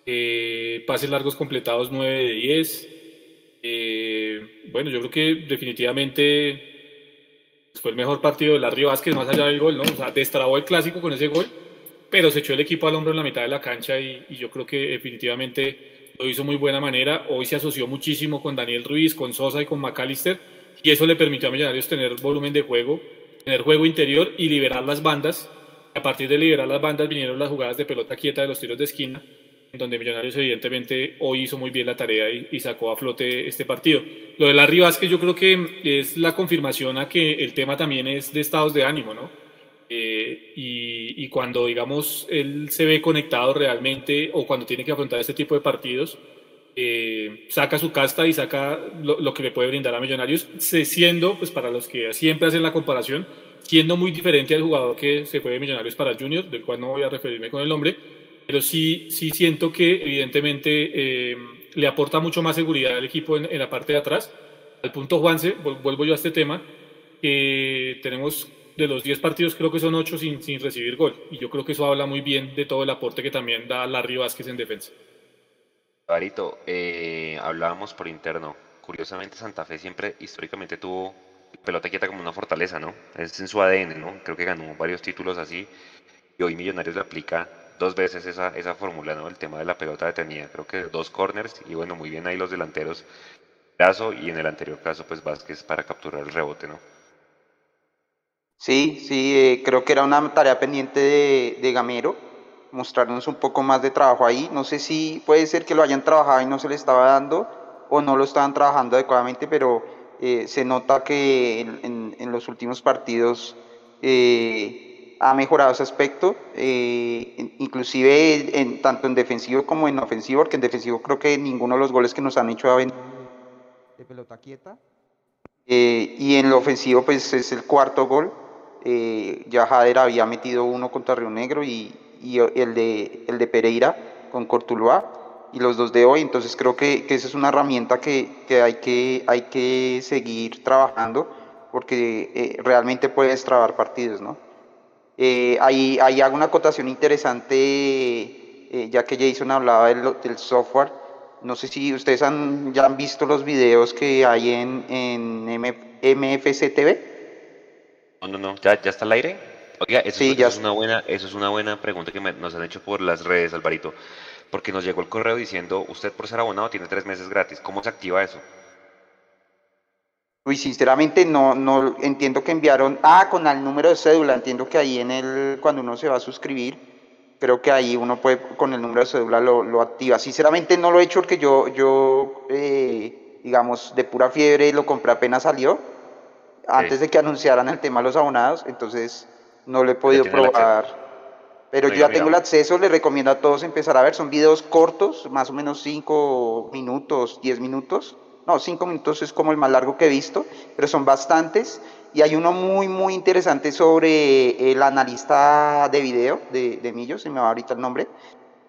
Eh, pases largos completados 9 de 10. bueno, yo creo que definitivamente fue el mejor partido de Larry Vázquez, más allá del gol, ¿no? O sea, destrabó el clásico con ese gol pero se echó el equipo al hombro en la mitad de la cancha y, yo creo que definitivamente lo hizo muy buena manera. Hoy se asoció muchísimo con Daniel Ruiz, con Sosa y con McAllister y eso le permitió a Millonarios tener volumen de juego, tener juego interior y liberar las bandas. A partir de liberar las bandas vinieron las jugadas de pelota quieta de los tiros de esquina, en donde Millonarios evidentemente hoy hizo muy bien la tarea y, sacó a flote este partido. Lo de Larry Vázquez yo creo que es la confirmación a que el tema también es de estados de ánimo, ¿no? Eh, y, cuando, digamos, él se ve conectado realmente o cuando tiene que afrontar este tipo de partidos, eh, saca su casta y saca lo, que le puede brindar a Millonarios, siendo, pues para los que siempre hacen la comparación, siendo muy diferente al jugador que se fue de Millonarios para Junior, del cual no voy a referirme con el nombre, pero sí, sí siento que evidentemente eh, le aporta mucho más seguridad al equipo en, en, la parte de atrás. Al punto Juanse, vuelvo yo a este tema, tenemos de los 10 partidos creo que son 8 sin, sin recibir gol. Y yo creo que eso habla muy bien de todo el aporte que también da Larry Vázquez en defensa. Barito, eh, hablábamos por interno. Curiosamente Santa Fe siempre históricamente tuvo pelota quieta como una fortaleza, ¿no? Es en su ADN, ¿no? Creo que ganó varios títulos así. Y hoy Millonarios le aplica dos veces esa, esa fórmula, ¿no? El tema de la pelota detenida. Creo que dos corners y bueno, muy bien ahí los delanteros. Brazo y en el anterior caso, pues Vázquez para capturar el rebote, ¿no? Sí, sí, eh, creo que era una tarea pendiente de, Gamero, mostrarnos un poco más de trabajo ahí. No sé si puede ser que lo hayan trabajado y no se le estaba dando o no lo estaban trabajando adecuadamente, pero eh, se nota que en, los últimos partidos eh, ha mejorado ese aspecto, inclusive en, tanto en defensivo como en ofensivo, porque en defensivo creo que ninguno de los goles que nos han hecho ha venido de pelota quieta. y en lo ofensivo pues es el cuarto gol eh, ya Jader había metido uno contra Río Negro y, el, de, el de Pereira con Cortuluá y los dos de hoy, entonces creo que, esa es una herramienta que, hay que hay que seguir trabajando porque eh, realmente puedes trabar partidos, ¿no? Eh, ahí, hago una acotación interesante, eh, ya que Jason hablaba del, software. No sé si ustedes han, ya han visto los videos que hay en, en MFC TV. No, no, no, ¿Ya, ya está al aire? Oiga, eso, es una buena, eso es una buena pregunta que nos han hecho por las redes, Alvarito, porque nos llegó el correo diciendo, usted por ser abonado tiene tres meses gratis, ¿cómo se activa eso? Uy, sinceramente no, no entiendo que enviaron, ah, con el número de cédula, entiendo que ahí en el, cuando uno se va a suscribir, creo que ahí uno puede, con el número de cédula lo, lo activa. Sinceramente no lo he hecho porque yo, yo eh, digamos, de pura fiebre lo compré apenas salió antes de que anunciaran el tema de los abonados, entonces no lo he podido probar. Pero yo ya tengo el acceso, le recomiendo a todos empezar a ver, son videos cortos, más o menos 5 minutos, 10 minutos. No, 5 minutos es como el más largo que he visto, pero son bastantes. Y hay uno muy, muy interesante sobre el analista de video de, de Millo, se me va ahorita el nombre.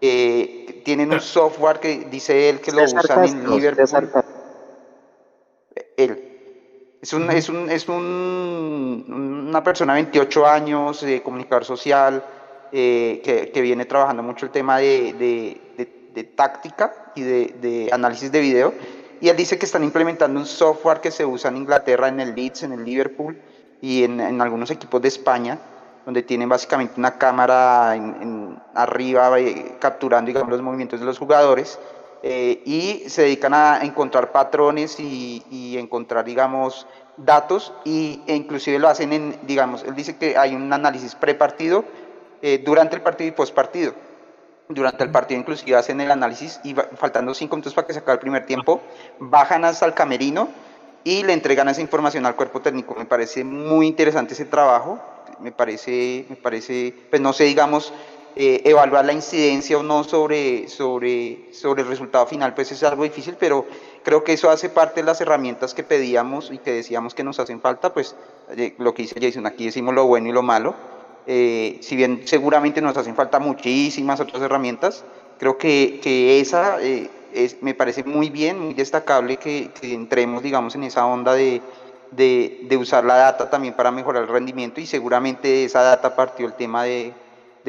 Eh, tienen un *laughs* software que dice él que lo usan en Liverpool. Él, es, un, es, un, es un, una persona de 28 años, de comunicador social, eh, que, que, viene trabajando mucho el tema de, de, de, táctica y de, análisis de video. y él dice que están implementando un software que se usa en Inglaterra, en el Leeds, en el Liverpool y en, en algunos equipos de España, donde tienen básicamente una cámara en, arriba eh, capturando digamos, los movimientos de los jugadores eh, y se dedican a encontrar patrones y, y encontrar, digamos, datos y, e inclusive lo hacen en, digamos, él dice que hay un análisis prepartido eh, durante el partido y post partido. Durante el partido inclusive hacen el análisis y faltando cinco minutos para que se acabe el primer tiempo, bajan hasta el camerino y le entregan esa información al cuerpo técnico. Me parece muy interesante ese trabajo, me parece, me parece, pues no sé, digamos, eh, evaluar la incidencia o no sobre, sobre, sobre el resultado final, pues es algo difícil, pero creo que eso hace parte de las herramientas que pedíamos y que decíamos que nos hacen falta, pues eh, lo que dice Jason, aquí decimos lo bueno y lo malo, eh, si bien seguramente nos hacen falta muchísimas otras herramientas, creo que, que esa es, me parece muy bien, muy destacable que, que entremos, digamos, en esa onda de, de, de, usar la data también para mejorar el rendimiento y seguramente esa data partió el tema de,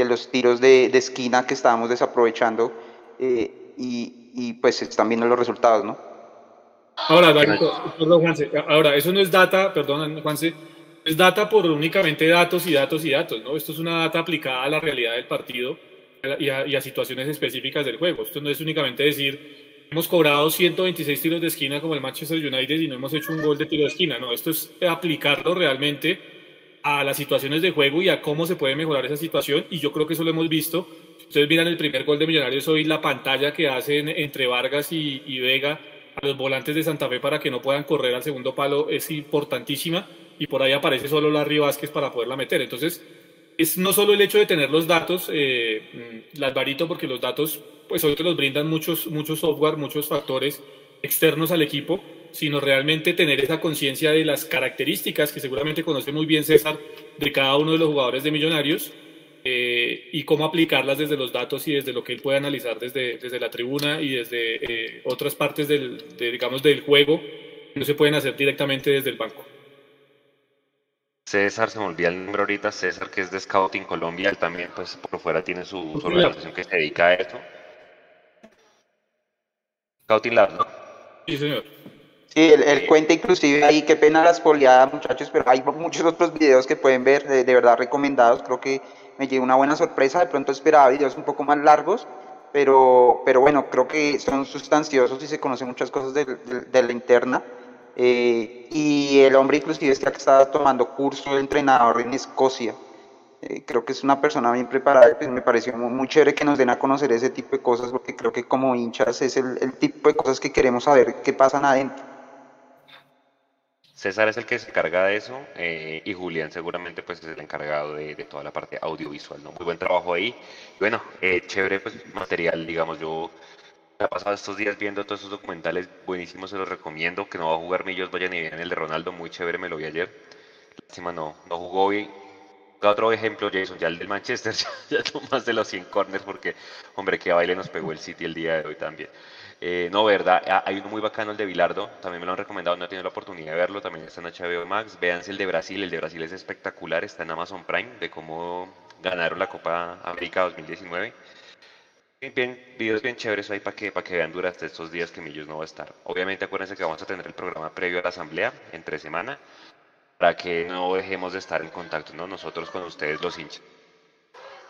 de los tiros de, de, esquina que estábamos desaprovechando eh, y, y, pues están viendo los resultados, ¿no? Ahora, perdón, Juanse, ahora, eso no es data, perdón, Juanse, es data por únicamente datos y datos y datos, ¿no? Esto es una data aplicada a la realidad del partido y a, y a situaciones específicas del juego. Esto no es únicamente decir, hemos cobrado 126 tiros de esquina como el Manchester United y no hemos hecho un gol de tiro de esquina, no, esto es aplicarlo realmente a las situaciones de juego y a cómo se puede mejorar esa situación y yo creo que eso lo hemos visto. Ustedes miran el primer gol de Millonarios hoy, la pantalla que hacen entre Vargas y, y Vega a los volantes de Santa Fe para que no puedan correr al segundo palo es importantísima y por ahí aparece solo Larry Vázquez para poderla meter. Entonces, es no solo el hecho de tener los datos, eh, las varito, porque los datos, pues hoy te los brindan muchos, muchos software, muchos factores externos al equipo, sino realmente tener esa conciencia de las características que seguramente conoce muy bien César de cada uno de los jugadores de Millonarios eh, y cómo aplicarlas desde los datos y desde lo que él puede analizar desde, desde la tribuna y desde eh, otras partes del, de, digamos, del juego que no se pueden hacer directamente desde el banco. César, se me olvida el nombre ahorita, César que es de Scouting Colombia, él también pues por fuera tiene su, su organización que se dedica a esto. Scouting Lab, ¿no? Sí, señor. Sí, él, él, cuenta inclusive ahí, qué pena la espoliada, muchachos, pero hay muchos otros videos que pueden ver, de, verdad recomendados. Creo que me llevé una buena sorpresa. De pronto esperaba videos un poco más largos, pero, pero bueno, creo que son sustanciosos y se conocen muchas cosas de, de, la interna. Eh, y el hombre inclusive está estaba tomando curso de entrenador en Escocia. Eh, creo que es una persona bien preparada pues me pareció muy, muy, chévere que nos den a conocer ese tipo de cosas porque creo que como hinchas es el, el tipo de cosas que queremos saber que pasan adentro. César es el que se encarga de eso eh, y Julián seguramente pues es el encargado de, toda la parte audiovisual, ¿no? Muy buen trabajo ahí. Y bueno, eh, chévere pues material, digamos, yo he pasado estos días viendo todos esos documentales buenísimos, se los recomiendo, que no va a jugar Millos, vaya ni bien el de Ronaldo, muy chévere, me lo vi ayer. Lástima no, no jugó hoy. Otro ejemplo, Jason, ya el del Manchester, *laughs* ya, ya más de los 100 corners porque, hombre, qué baile nos pegó el City el día de hoy también. Eh, no, verdad, hay uno muy bacano, el de Bilardo, también me lo han recomendado, no he tenido la oportunidad de verlo, también está en HBO Max, véanse el de Brasil, el de Brasil es espectacular, está en Amazon Prime, de cómo ganaron la Copa América 2019. Bien, videos bien chéveres ahí para que, para que vean durante estos días que Millos no va a estar. Obviamente acuérdense que vamos a tener el programa previo a la asamblea, entre semana, para que no dejemos de estar en contacto, ¿no? Nosotros con ustedes los hinchas.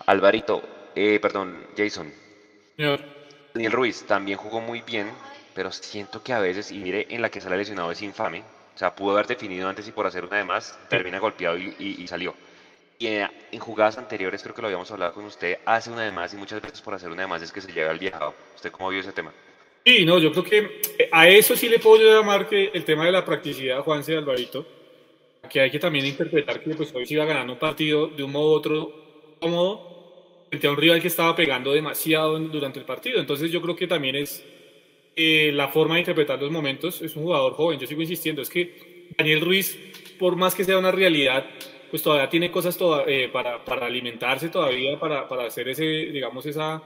Alvarito, eh, perdón, Jason. Señor. Daniel Ruiz también jugó muy bien, pero siento que a veces, y mire, en la que sale lesionado es infame. O sea, pudo haber definido antes y por hacer una de más, termina golpeado y, y, y salió. Y en, en, jugadas anteriores, creo que lo habíamos hablado con usted, hace una de más y muchas veces por hacer una de más es que se llega al viajado. ¿Usted cómo vio ese tema? Sí, no, yo creo que a eso sí le puedo llamar que el tema de la practicidad, Juanse Alvarito, que hay que también interpretar que pues, hoy se iba ganando un partido de un modo u otro cómodo, frente a un rival que estaba pegando demasiado durante el partido. Entonces yo creo que también es eh, la forma de interpretar los momentos. Es un jugador joven, yo sigo insistiendo, es que Daniel Ruiz, por más que sea una realidad, pues todavía tiene cosas toda, eh, para, para, alimentarse todavía, para, para, hacer ese, digamos, esa,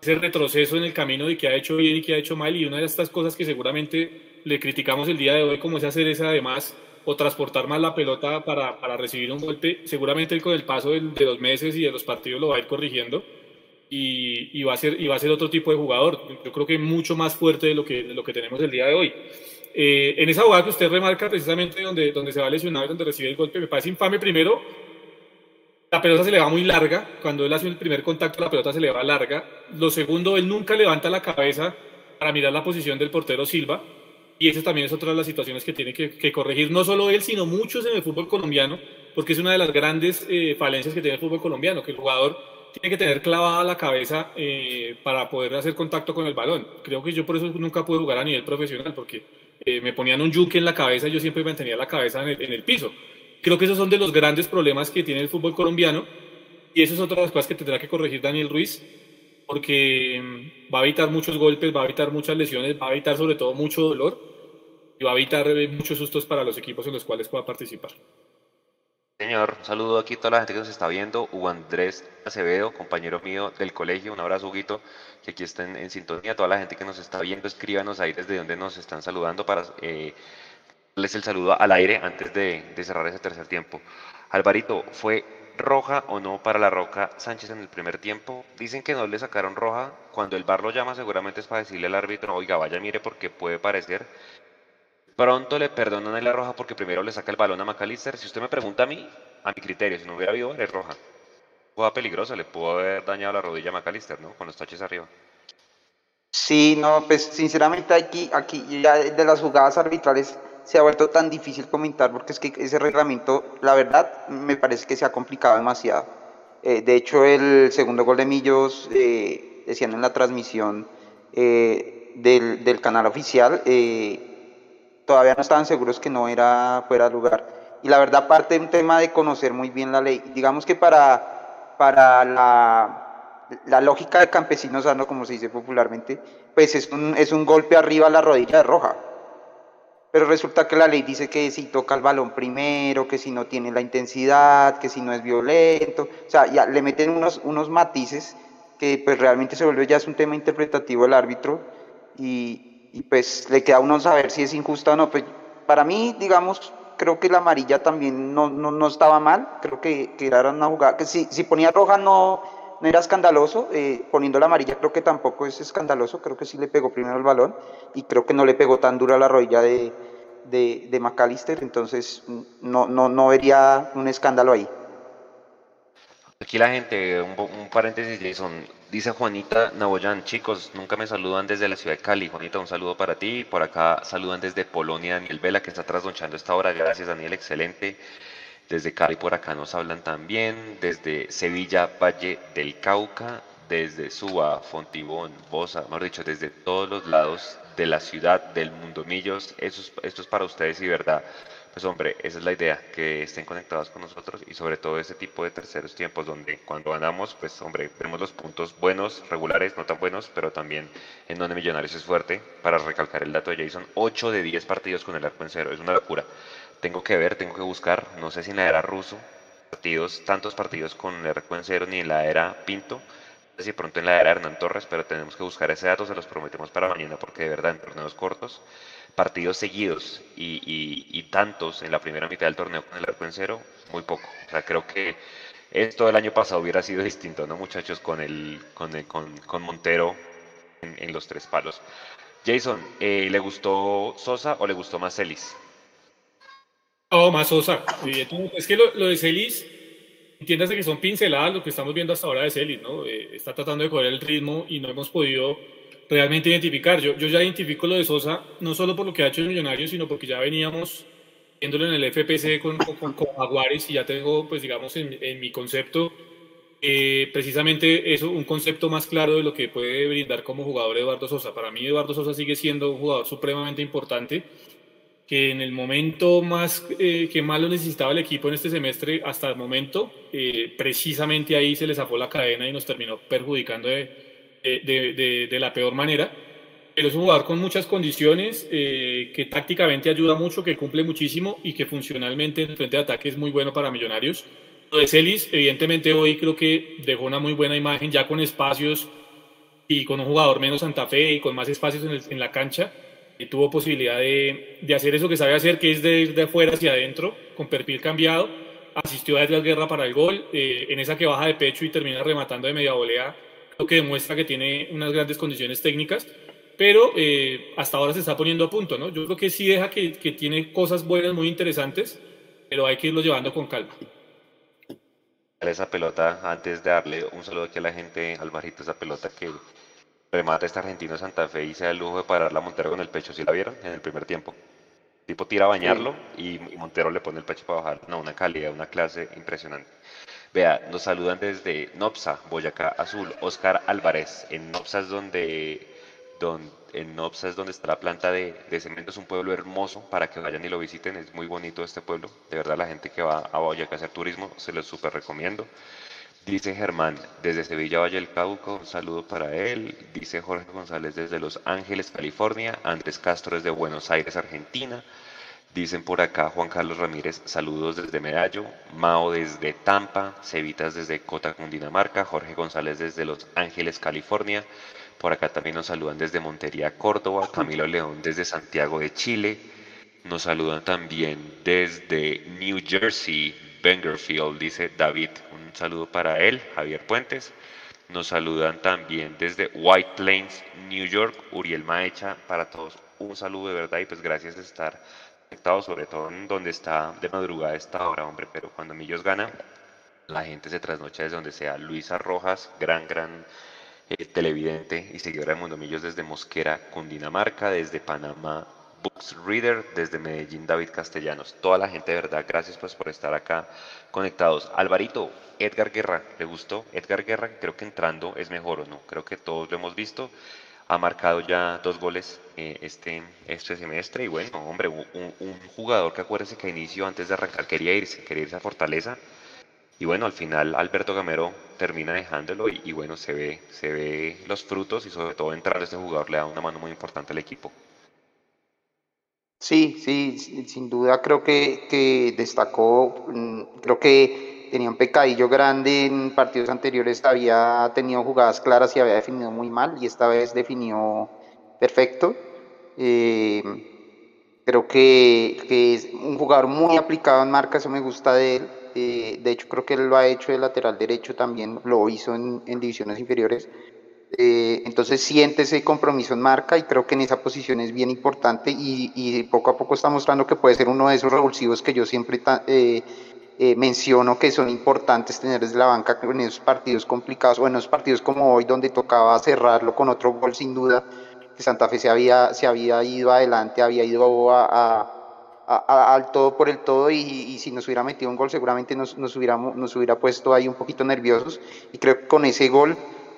ese retroceso en el camino de que ha hecho bien y que ha hecho mal. Y una de estas cosas que seguramente le criticamos el día de hoy, como es hacer esa además o transportar más la pelota para, para recibir un golpe. Seguramente él con el paso de, de, los meses y de los partidos lo va a ir corrigiendo. y, va a ser, y va a ser otro tipo de jugador. Yo creo que mucho más fuerte de lo que, de lo que tenemos el día de hoy. Eh, en esa jugada que usted remarca precisamente donde, donde se va lesionado y donde recibe el golpe, me parece infame primero. La pelota se le va muy larga. Cuando él hace el primer contacto, la pelota se le va larga. Lo segundo, él nunca levanta la cabeza para mirar la posición del portero Silva. Y esa también es otra de las situaciones que tiene que, corregir, no solo él, sino muchos en el fútbol colombiano, porque es una de las grandes eh, falencias que tiene el fútbol colombiano, que el jugador tiene que tener clavada la cabeza eh, para poder hacer contacto con el balón. Creo que yo por eso nunca pude jugar a nivel profesional, porque eh, me ponían un yuque en la cabeza y yo siempre mantenía la cabeza en el, piso. Creo que esos son de los grandes problemas que tiene el fútbol colombiano y eso es otra de las cosas que tendrá que corregir Daniel Ruiz, porque mm, va a evitar muchos golpes, va a evitar muchas lesiones, va a evitar sobre todo mucho dolor y va a evitar eh, muchos sustos para los equipos en los cuales pueda participar. Señor, un saludo aquí a toda la gente que nos está viendo. Hugo Andrés Acevedo, compañero mío del colegio. Un abrazo, Huguito, que aquí estén en, sintonía. Toda la gente que nos está viendo, escríbanos ahí desde donde nos están saludando para eh, darles el saludo al aire antes de, cerrar ese tercer tiempo. Alvarito, ¿fue roja o no para la Roca Sánchez en el primer tiempo? Dicen que no le sacaron roja. Cuando el bar lo llama, seguramente es para decirle al árbitro, oiga, vaya, mire, porque puede parecer Pronto le perdonan la roja porque primero le saca el balón a McAllister. Si usted me pregunta a mí, a mi criterio, si no hubiera habido es roja. Jugada peligrosa, le pudo haber dañado la rodilla a McAllister, ¿no? Con los taches arriba. Sí, no, pues sinceramente aquí, aquí ya de las jugadas arbitrales se ha vuelto tan difícil comentar porque es que ese reglamento, la verdad, me parece que se ha complicado demasiado. Eh, de hecho, el segundo gol de Millos, eh, decían en la transmisión eh, del, del, canal oficial, eh, todavía no estaban seguros que no era fuera de lugar. Y la verdad parte de un tema de conocer muy bien la ley. Digamos que para, para la, la lógica de campesino sano, como se dice popularmente, pues es un, es un golpe arriba a la rodilla de roja. Pero resulta que la ley dice que si toca el balón primero, que si no tiene la intensidad, que si no es violento, o sea, ya le meten unos, unos matices que pues realmente se vuelve ya es un tema interpretativo del árbitro y, y pues le queda a uno saber si es injusta o no. Pues para mí, digamos, creo que la amarilla también no, no, no estaba mal, creo que, que, era una jugada, que si, si ponía roja no, no era escandaloso, eh, poniendo la amarilla creo que tampoco es escandaloso, creo que sí le pegó primero el balón y creo que no le pegó tan dura la rodilla de, de, de McAllister, entonces no, no, no vería un escándalo ahí. Aquí la gente, un, paréntesis, Jason. Dice Juanita Naboyan, chicos, nunca me saludan desde la ciudad de Cali. Juanita, un saludo para ti. Por acá saludan desde Polonia Daniel Vela, que está trasnochando esta hora. Gracias, Daniel, excelente. Desde Cali por acá nos hablan también. Desde Sevilla, Valle del Cauca. Desde Suba, Fontibón, Bosa, mejor dicho, desde todos los lados de la ciudad, del mundo millos. Eso esto es para ustedes y verdad pues hombre, esa es la idea, que estén conectados con nosotros y sobre todo ese tipo de terceros tiempos donde cuando ganamos, pues hombre, vemos los puntos buenos, regulares, no tan buenos, pero también en donde Millonarios es fuerte. Para recalcar el dato de Jason, 8 de 10 partidos con el arco en cero, es una locura. Tengo que ver, tengo que buscar, no sé si en la era ruso, partidos, tantos partidos con el arco en cero, ni en la era Pinto, no sé si pronto en la era Hernán Torres, pero tenemos que buscar ese dato, se los prometemos para mañana porque de verdad en torneos cortos partidos seguidos y, tantos en la primera mitad del torneo con el arco en cero, muy poco. O sea, creo que esto el año pasado hubiera sido distinto, ¿no, muchachos? Con, el, con, con, Montero en, los tres palos. Jason, eh, ¿le gustó Sosa o le gustó más Celis? Oh, más Sosa. Es que lo, de Celis, entiéndase que son pinceladas lo que estamos viendo hasta ahora de Celis, ¿no? Eh, está tratando de coger el ritmo y no hemos podido realmente identificar. Yo, yo ya identifico lo de Sosa, no solo por lo que ha hecho el Millonario, sino porque ya veníamos viéndolo en el FPC con, con, con Jaguares y ya tengo, pues digamos, en, en mi concepto, eh, precisamente eso, un concepto más claro de lo que puede brindar como jugador Eduardo Sosa. Para mí Eduardo Sosa sigue siendo un jugador supremamente importante, que en el momento más eh, que más lo necesitaba el equipo en este semestre, hasta el momento, eh, precisamente ahí se le zafó la cadena y nos terminó perjudicando de, de, de, la peor manera. Pero es un jugador con muchas condiciones, eh, que tácticamente ayuda mucho, que cumple muchísimo y que funcionalmente en el frente de ataque es muy bueno para Millonarios. Lo de Celis, evidentemente hoy creo que dejó una muy buena imagen ya con espacios y con un jugador menos Santa Fe y con más espacios en, en la cancha. Tuvo posibilidad de, de, hacer eso que sabe hacer, que es de ir de afuera hacia adentro, con perfil cambiado. Asistió a Edgar Guerra para el gol. Eh, en esa que baja de pecho y termina rematando de media volea lo que demuestra que tiene unas grandes condiciones técnicas, pero eh, hasta ahora se está poniendo a punto, ¿no? Yo creo que sí deja que, que tiene cosas buenas, muy interesantes, pero hay que irlo llevando con calma esa pelota antes de darle un saludo aquí a la gente, Alvarito, esa pelota que remata este argentino Santa Fe y se da el lujo de parar la Montero con el pecho, ¿sí la vieron? En el primer tiempo. tipo tira a bañarlo y, Montero le pone el pecho para bajar. No, una calidad, una clase impresionante. Vea, nos saludan desde Nopsa, Boyacá Azul, Oscar Álvarez. En Nopsa es donde, donde en Nopsa es donde está la planta de, de, cemento, es un pueblo hermoso para que vayan y lo visiten, es muy bonito este pueblo, de verdad la gente que va a Boyacá a hacer turismo se lo súper recomiendo. Dice Germán, desde Sevilla, Valle del Cauca, un saludo para él. Dice Jorge González desde Los Ángeles, California. Andrés Castro desde Buenos Aires, Argentina. Dicen por acá Juan Carlos Ramírez, saludos desde Medallo. Mao desde Tampa. Cevitas desde Cota, Cundinamarca. Jorge González desde Los Ángeles, California. Por acá también nos saludan desde Montería, Córdoba. Camilo León desde Santiago de Chile. Nos saludan también desde New Jersey, Bengerfield, dice David. Un saludo para él, Javier Puentes. Nos saludan también desde White Plains, New York, Uriel Maecha. Para todos, un saludo de verdad y pues gracias de estar conectados, sobre todo en donde está de madrugada esta hora, hombre. Pero cuando Millos gana, la gente se trasnocha desde donde sea. Luisa Rojas, gran, gran eh, televidente y seguidora de Mundo Millos desde Mosquera, Cundinamarca, desde Panamá, Books Reader, desde Medellín, David Castellanos. Toda la gente, de verdad, gracias pues por estar acá conectados. Alvarito, Edgar Guerra, ¿le gustó? Edgar Guerra, creo que entrando es mejor o no, creo que todos lo hemos visto. Ha marcado ya dos goles eh, este, este semestre y bueno, hombre, un, un jugador que acuérdese que inicio antes de arrancar quería irse, quería irse a Fortaleza y bueno, al final Alberto Gamero termina dejándolo y, bueno, se ve, se ve los frutos y sobre todo entrar a este jugador le da una mano muy importante al equipo. Sí, sí, sin duda creo que, que destacó, mm, creo que tenía un pecadillo grande en partidos anteriores, había tenido jugadas claras y había definido muy mal y esta vez definió perfecto. Eh, creo que, es un jugador muy aplicado en marca, eso me gusta de él. Eh, de hecho, creo que él lo ha hecho de lateral derecho también, lo hizo en, divisiones inferiores. Eh, entonces siente ese compromiso en marca y creo que en esa posición es bien importante y, poco a poco está mostrando que puede ser uno de esos revulsivos que yo siempre eh, menciono que son importantes tener desde la banca en esos partidos complicados o en esos partidos como hoy donde tocaba cerrarlo con otro gol sin duda que Santa Fe se había, se había ido adelante, había ido a al todo por el todo y, si nos hubiera metido un gol seguramente nos, nos, hubiéramos, nos hubiera puesto ahí un poquito nerviosos y creo que con ese gol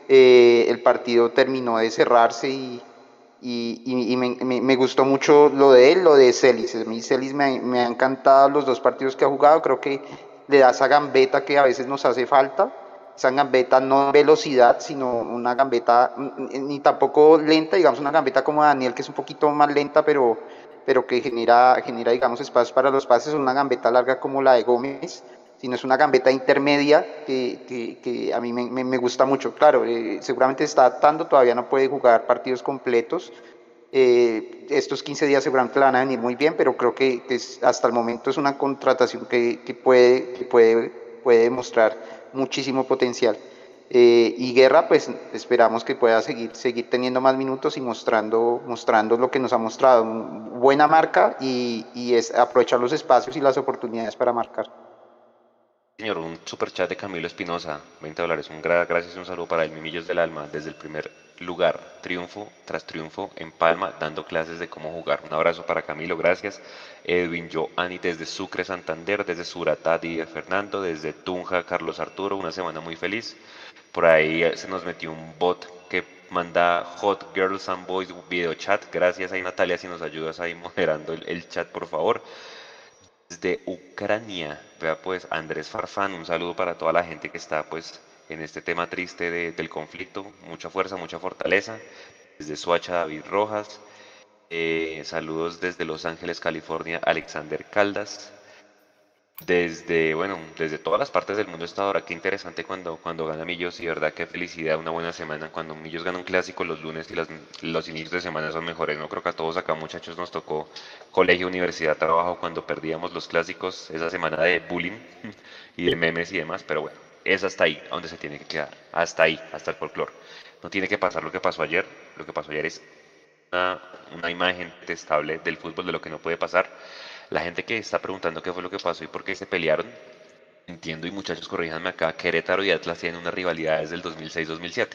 eh, el partido terminó de cerrarse y, y, me, me, gustó mucho lo de él, lo de Celis. A mí Celis me, me ha encantado los dos partidos que ha jugado, creo que le da esa gambeta que a veces nos hace falta, esa gambeta no velocidad, sino una gambeta ni tampoco lenta, digamos una gambeta como Daniel que es un poquito más lenta, pero pero que genera, genera digamos, espacios para los pases, una gambeta larga como la de Gómez, sino es una gambeta intermedia que, que, a mí me, me, gusta mucho. Claro, eh, seguramente está adaptando, todavía no puede jugar partidos completos. Eh, estos 15 días seguramente le van a venir muy bien, pero creo que, es, hasta el momento es una contratación que, puede, que puede, puede demostrar muchísimo potencial. Eh, y Guerra, pues esperamos que pueda seguir, seguir teniendo más minutos y mostrando, mostrando lo que nos ha mostrado. Buena marca y, y es aprovechar los espacios y las oportunidades para marcar. Señor, un super chat de Camilo Espinosa, 20 dólares. Un gracias y un saludo para el Mimillos del Alma desde el primer lugar, triunfo tras triunfo en Palma, dando clases de cómo jugar. Un abrazo para Camilo, gracias. Edwin Joani desde Sucre, Santander, desde Suratá, Fernando, desde Tunja, Carlos Arturo, una semana muy feliz. Por ahí eh, se nos metió un bot que manda Hot Girls and Boys video chat. Gracias ahí Natalia si nos ayudas ahí *laughs* moderando el, chat por favor. Desde Ucrania, vea pues Andrés Farfán, un saludo para toda la gente que está pues en este tema triste del conflicto. Mucha fuerza, mucha fortaleza. Desde Suacha David Rojas. Eh, saludos desde Los Ángeles, California, Alexander Caldas desde, bueno, desde todas las partes del mundo está ahora. Qué interesante cuando, cuando gana Millos y verdad qué felicidad, una buena semana. Cuando Millos gana un clásico los lunes y los inicios de semana son mejores. No creo que a todos acá muchachos nos tocó colegio, universidad, trabajo cuando perdíamos los clásicos, esa semana de bullying *laughs* y de memes y demás. Pero bueno, Es hasta ahí donde se tiene que quedar, hasta ahí, hasta el folclore. No tiene que pasar lo que pasó ayer. Lo que pasó ayer es una, una imagen testable del fútbol de lo que no puede pasar. La gente que está preguntando qué fue lo que pasó y por qué se pelearon, entiendo y muchachos corríjanme acá, Querétaro y Atlas tienen una rivalidad desde el 2006-2007.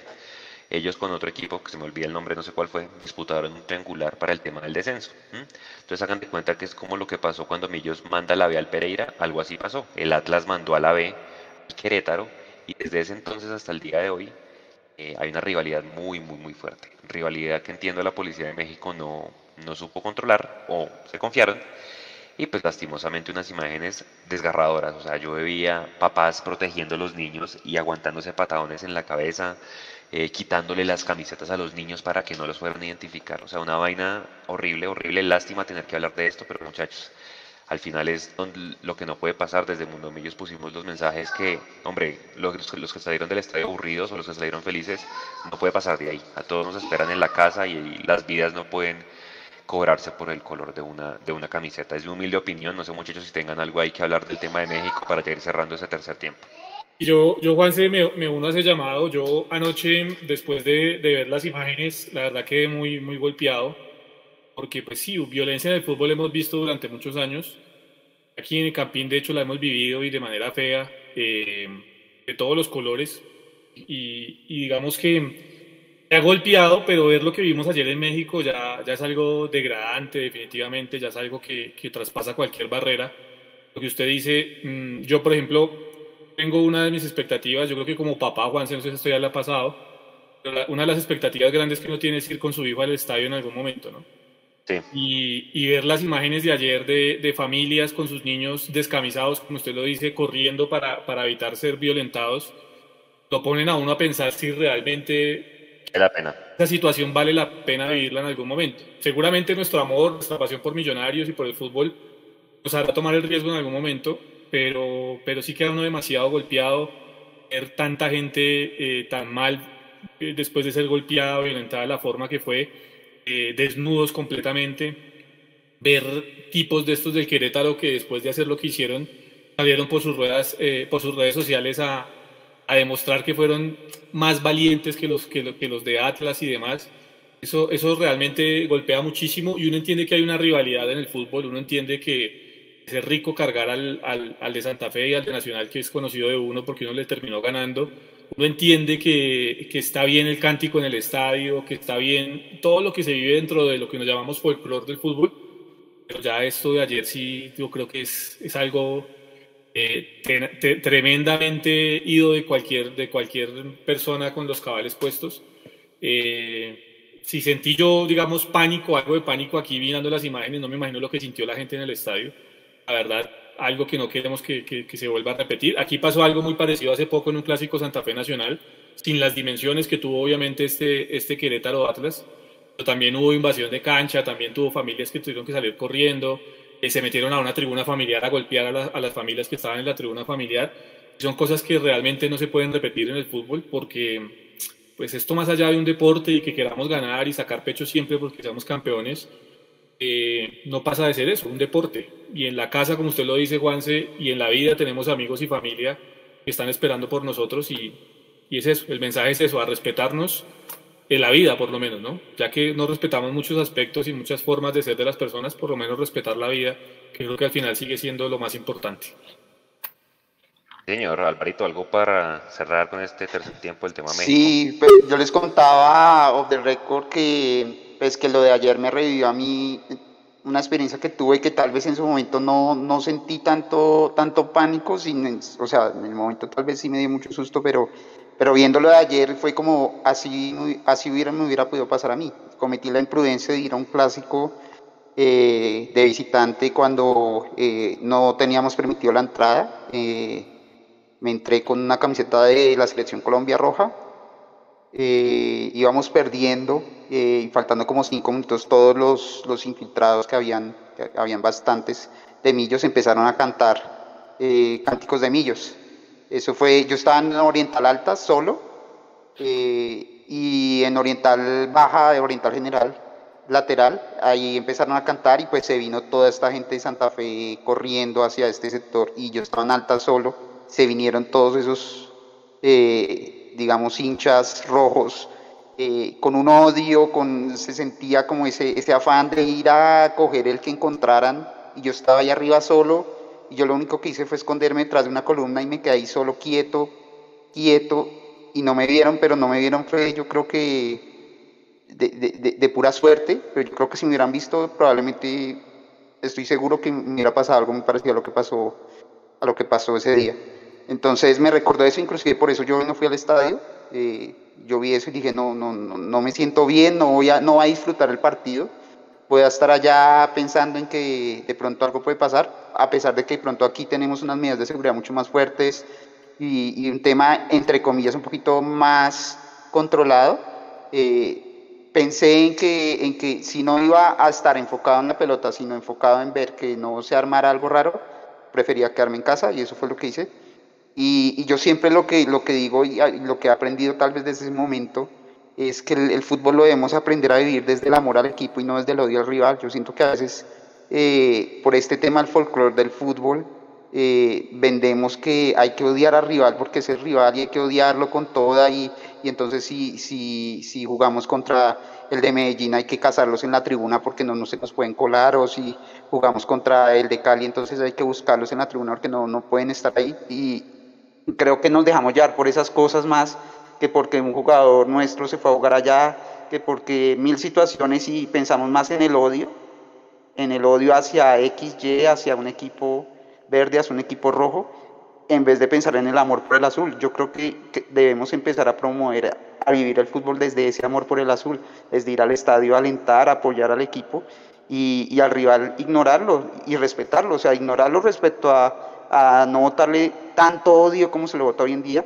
Ellos con otro equipo, que se me olvida el nombre, no sé cuál fue, disputaron un triangular para el tema del descenso. Entonces hagan de cuenta que es como lo que pasó cuando Millos manda la B al Pereira, algo así pasó. El Atlas mandó a la B al Querétaro y desde ese entonces hasta el día de hoy eh, hay una rivalidad muy, muy, muy fuerte. Rivalidad que entiendo la Policía de México no, no supo controlar o se confiaron. Y pues lastimosamente unas imágenes desgarradoras. O sea, yo veía papás protegiendo a los niños y aguantándose patadones en la cabeza, eh, quitándole las camisetas a los niños para que no los fueran a identificar. O sea, una vaina horrible, horrible. Lástima tener que hablar de esto, pero muchachos, al final es lo que no puede pasar. Desde Mundo Millos pusimos los mensajes que, hombre, los, los, que salieron del estadio aburridos o los que salieron felices, no puede pasar de ahí. A todos nos esperan en la casa y, las vidas no pueden cobrarse por el color de una, de una camiseta. Es mi humilde opinión. No sé, muchachos, si tengan algo ahí que hablar del tema de México para ir cerrando ese tercer tiempo. Yo, yo Juanse, me, me uno a ese llamado. Yo anoche, después de, de, ver las imágenes, la verdad quedé muy, muy golpeado, porque pues sí, violencia en el fútbol hemos visto durante muchos años. Aquí en el Campín, de hecho, la hemos vivido y de manera fea, eh, de todos los colores. Y, y, digamos que ha golpeado, pero ver lo que vimos ayer en México ya, ya es algo degradante, definitivamente, ya es algo que, que traspasa cualquier barrera. Lo que usted dice, mmm, yo por ejemplo, tengo una de mis expectativas, yo creo que como papá, Juan, no sé si esto ya le ha pasado, pero una de las expectativas grandes que uno tiene es ir con su hijo al estadio en algún momento, ¿no? Sí. Y, y, ver las imágenes de ayer de, de, familias con sus niños descamisados, como usted lo dice, corriendo para, para evitar ser violentados, lo ponen a uno a pensar si realmente la pena. esa situación vale la pena vivirla en algún momento. Seguramente nuestro amor, nuestra pasión por millonarios y por el fútbol nos hará tomar el riesgo en algún momento, pero, pero sí queda uno demasiado golpeado, ver tanta gente eh, tan mal eh, después de ser golpeado, violentada de la forma que fue, eh, desnudos completamente, ver tipos de estos del Querétaro que después de hacer lo que hicieron, salieron por sus, ruedas, eh, por sus redes sociales a, a, demostrar que fueron más valientes que los, que, los de Atlas y demás. Eso, eso realmente golpea muchísimo y uno entiende que hay una rivalidad en el fútbol, uno entiende que es rico cargar al, al, al, de Santa Fe y al de Nacional, que es conocido de uno porque uno le terminó ganando. Uno entiende que, que, está bien el cántico en el estadio, que está bien todo lo que se vive dentro de lo que nos llamamos folclore del fútbol. Pero ya esto de ayer sí, yo creo que es, es algo eh, te, te, tremendamente ido de cualquier, de cualquier persona con los cabales puestos. Eh, si sentí yo, digamos, pánico, algo de pánico aquí mirando las imágenes, no me imagino lo que sintió la gente en el estadio la verdad, algo que no queremos que, que, que, se vuelva a repetir. Aquí pasó algo muy parecido hace poco en un clásico Santa Fe Nacional, sin las dimensiones que tuvo obviamente este, este Querétaro Atlas, pero también hubo invasión de cancha, también tuvo familias que tuvieron que salir corriendo, eh, se metieron a una tribuna familiar a golpear a, la, a, las familias que estaban en la tribuna familiar. Son cosas que realmente no se pueden repetir en el fútbol porque pues esto más allá de un deporte y que queramos ganar y sacar pecho siempre porque seamos campeones, eh, no pasa de ser eso, un deporte. Y en la casa, como usted lo dice, Juanse, y en la vida tenemos amigos y familia que están esperando por nosotros y, y es eso, el mensaje es eso, a respetarnos en la vida por lo menos, ¿no? Ya que no respetamos muchos aspectos y muchas formas de ser de las personas, por lo menos respetar la vida, que creo que al final sigue siendo lo más importante. Señor Alvarito, ¿algo para cerrar con este tercer tiempo el tema México? Sí, pues yo les contaba off the record que, pues, que lo de ayer me revivió a mí una experiencia que tuve que tal vez en su momento no, no sentí tanto, tanto pánico, sin, o sea, en el momento tal vez sí me dio mucho susto, pero, pero viéndolo de ayer fue como así, así hubiera, me hubiera podido pasar a mí. Cometí la imprudencia de ir a un clásico eh, de visitante cuando eh, no teníamos permitido la entrada. Eh, me entré con una camiseta de la selección Colombia Roja. Eh, íbamos perdiendo y faltando como cinco minutos todos los, los infiltrados que habían, que habían bastantes de millos empezaron a cantar cánticos de millos. Eso fue, yo estaba en Oriental Alta solo y en Oriental Baja, de Oriental General, lateral, ahí empezaron a cantar y pues se vino toda esta gente de Santa Fe corriendo hacia este sector y yo estaba en Alta solo. Se vinieron todos esos eh, digamos, hinchas rojos, eh, con un odio, con, se sentía como ese, ese afán de ir a coger el que encontraran, y yo estaba ahí arriba solo, y yo lo único que hice fue esconderme detrás de una columna y me quedé ahí solo quieto, quieto, y no me vieron, pero no me vieron fue yo creo que de, de, de, pura suerte, pero yo creo que si me hubieran visto probablemente estoy seguro que me hubiera pasado algo muy parecido a lo que pasó, a lo que pasó ese día. Entonces me recordó eso, inclusive por eso yo no fui al estadio, eh, yo vi eso y dije, no, no, no, no me siento bien, no voy, a, no voy a disfrutar el partido, voy a estar allá pensando en que de pronto algo puede pasar, a pesar de que de pronto aquí tenemos unas medidas de seguridad mucho más fuertes y, y un tema, entre comillas, un poquito más controlado. Eh, pensé en que, en que si no iba a estar enfocado en la pelota, sino enfocado en ver que no se armara algo raro, prefería quedarme en casa y eso fue lo que hice. Y, y yo siempre lo que, lo que digo y lo que he aprendido tal vez desde ese momento es que el, fútbol lo debemos aprender a vivir desde el amor al equipo y no desde el odio al rival. Yo siento que a veces eh, por este tema el folclore del fútbol eh, vendemos que hay que odiar al rival porque es el rival y hay que odiarlo con toda y, y entonces si, si, si jugamos contra el de Medellín hay que cazarlos en la tribuna porque no, no se nos pueden colar o si jugamos contra el de Cali entonces hay que buscarlos en la tribuna porque no, no pueden estar ahí y creo que nos dejamos llevar por esas cosas más que porque un jugador nuestro se fue a jugar allá, que porque mil situaciones y pensamos más en el odio, en el odio hacia XY, hacia un equipo verde, hacia un equipo rojo, en vez de pensar en el amor por el azul. Yo creo que, debemos empezar a promover, a vivir el fútbol desde ese amor por el azul, desde ir al estadio, alentar, apoyar al equipo y, y al rival ignorarlo y respetarlo, o sea, ignorarlo respecto a, a no votarle tanto odio como se le vota hoy en día,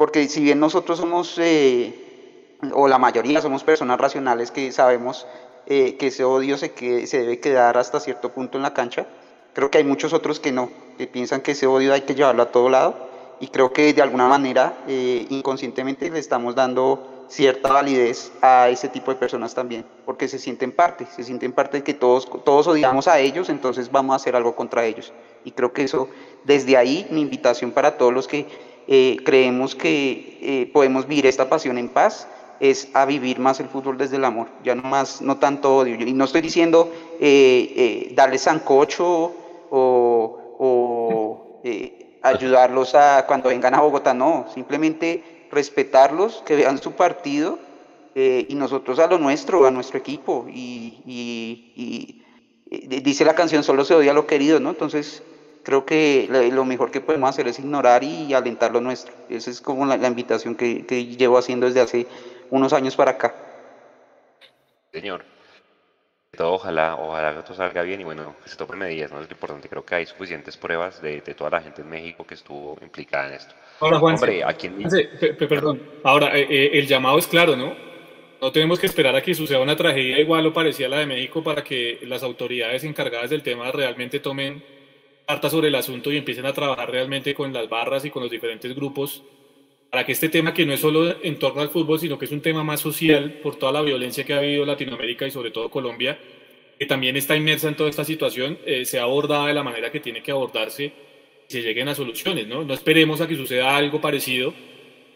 porque si bien nosotros somos, eh, o la mayoría somos personas racionales que sabemos eh, que ese odio se, que, se debe quedar hasta cierto punto en la cancha, creo que hay muchos otros que no, que piensan que ese odio hay que llevarlo a todo lado y creo que de alguna manera eh, inconscientemente le estamos dando cierta validez a ese tipo de personas también, porque se sienten parte, se sienten parte de que todos, todos odiamos a ellos, entonces vamos a hacer algo contra ellos. Y creo que eso, desde ahí, mi invitación para todos los que eh, creemos que eh, podemos vivir esta pasión en paz, es a vivir más el fútbol desde el amor, ya no más, no tanto odio. Y no estoy diciendo eh, eh, darle sancocho o, ayudarlos a cuando vengan a Bogotá, no, simplemente respetarlos, que vean su partido y nosotros a lo nuestro, a nuestro equipo. Y, y, dice la canción, solo se odia a lo querido, ¿no? Entonces creo que lo mejor que podemos hacer es ignorar y alentar lo nuestro. Esa es como la, la invitación que, que llevo haciendo desde hace unos años para acá. Señor, todo ojalá, ojalá que todo salga bien y bueno, que se tomen medidas, ¿no? Es lo importante, creo que hay suficientes pruebas de, de toda la gente en México que estuvo implicada en esto. Ahora, Juan, Hombre, aquí en... perdón, ahora, eh, eh, el llamado es claro, ¿no? No tenemos que esperar a que suceda una tragedia igual o parecida a la de México para que las autoridades encargadas del tema realmente tomen cartas sobre el asunto y empiecen a trabajar realmente con las barras y con los diferentes grupos para que este tema que no es solo en torno al fútbol, sino que es un tema más social por toda la violencia que ha habido en Latinoamérica y sobre todo Colombia, que también está inmersa en toda esta situación, eh, sea abordada de la manera que tiene que abordarse y se lleguen a soluciones. ¿no? no esperemos a que suceda algo parecido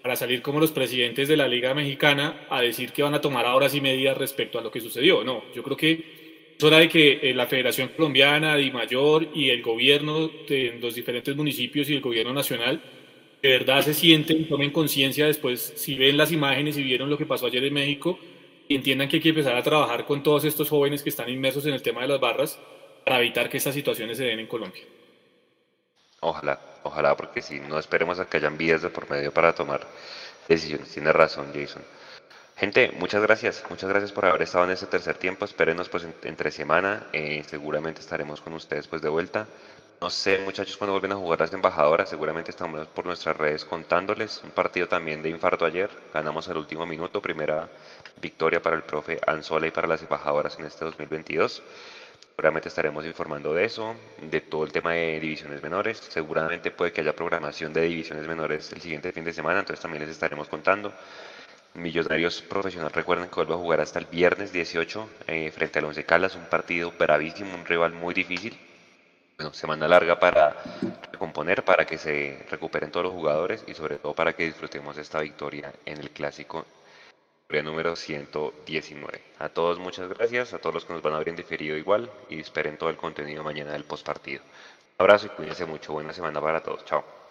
para salir como los presidentes de la Liga Mexicana a decir que van a tomar ahora sí medidas respecto a lo que sucedió. No, yo creo que es hora de que eh, la Federación Colombiana, Di Mayor y el gobierno de los diferentes municipios y el gobierno nacional de verdad se sienten, tomen conciencia después, si ven las imágenes y vieron lo que pasó ayer en México, y entiendan que hay que empezar a trabajar con todos estos jóvenes que están inmersos en el tema de las barras para evitar que estas situaciones se den en Colombia. Ojalá, ojalá, porque si no esperemos a que hayan vías de por medio para tomar decisiones. Tiene razón, Jason. Gente, muchas gracias, muchas gracias por haber estado en este tercer tiempo. Espérenos pues entre semana, eh, seguramente estaremos con ustedes pues de vuelta. No sé, muchachos, cuando vuelven a jugar las embajadoras, seguramente estamos por nuestras redes contándoles. Un partido también de infarto ayer, ganamos el último minuto, primera victoria para el profe Anzola y para las embajadoras en este 2022. Seguramente estaremos informando de eso, de todo el tema de divisiones menores. Seguramente puede que haya programación de divisiones menores el siguiente fin de semana, entonces también les estaremos contando. Millonarios Profesional, recuerden que vuelve a jugar hasta el viernes 18 eh, frente al Once Caldas, un partido bravísimo, un rival muy difícil bueno, semana larga para recomponer para que se recuperen todos los jugadores y sobre todo para que disfrutemos esta victoria en el clásico número 119. A todos muchas gracias, a todos los que nos van a ver en diferido igual y esperen todo el contenido mañana del postpartido. Un abrazo y cuídense mucho, buena semana para todos, chao.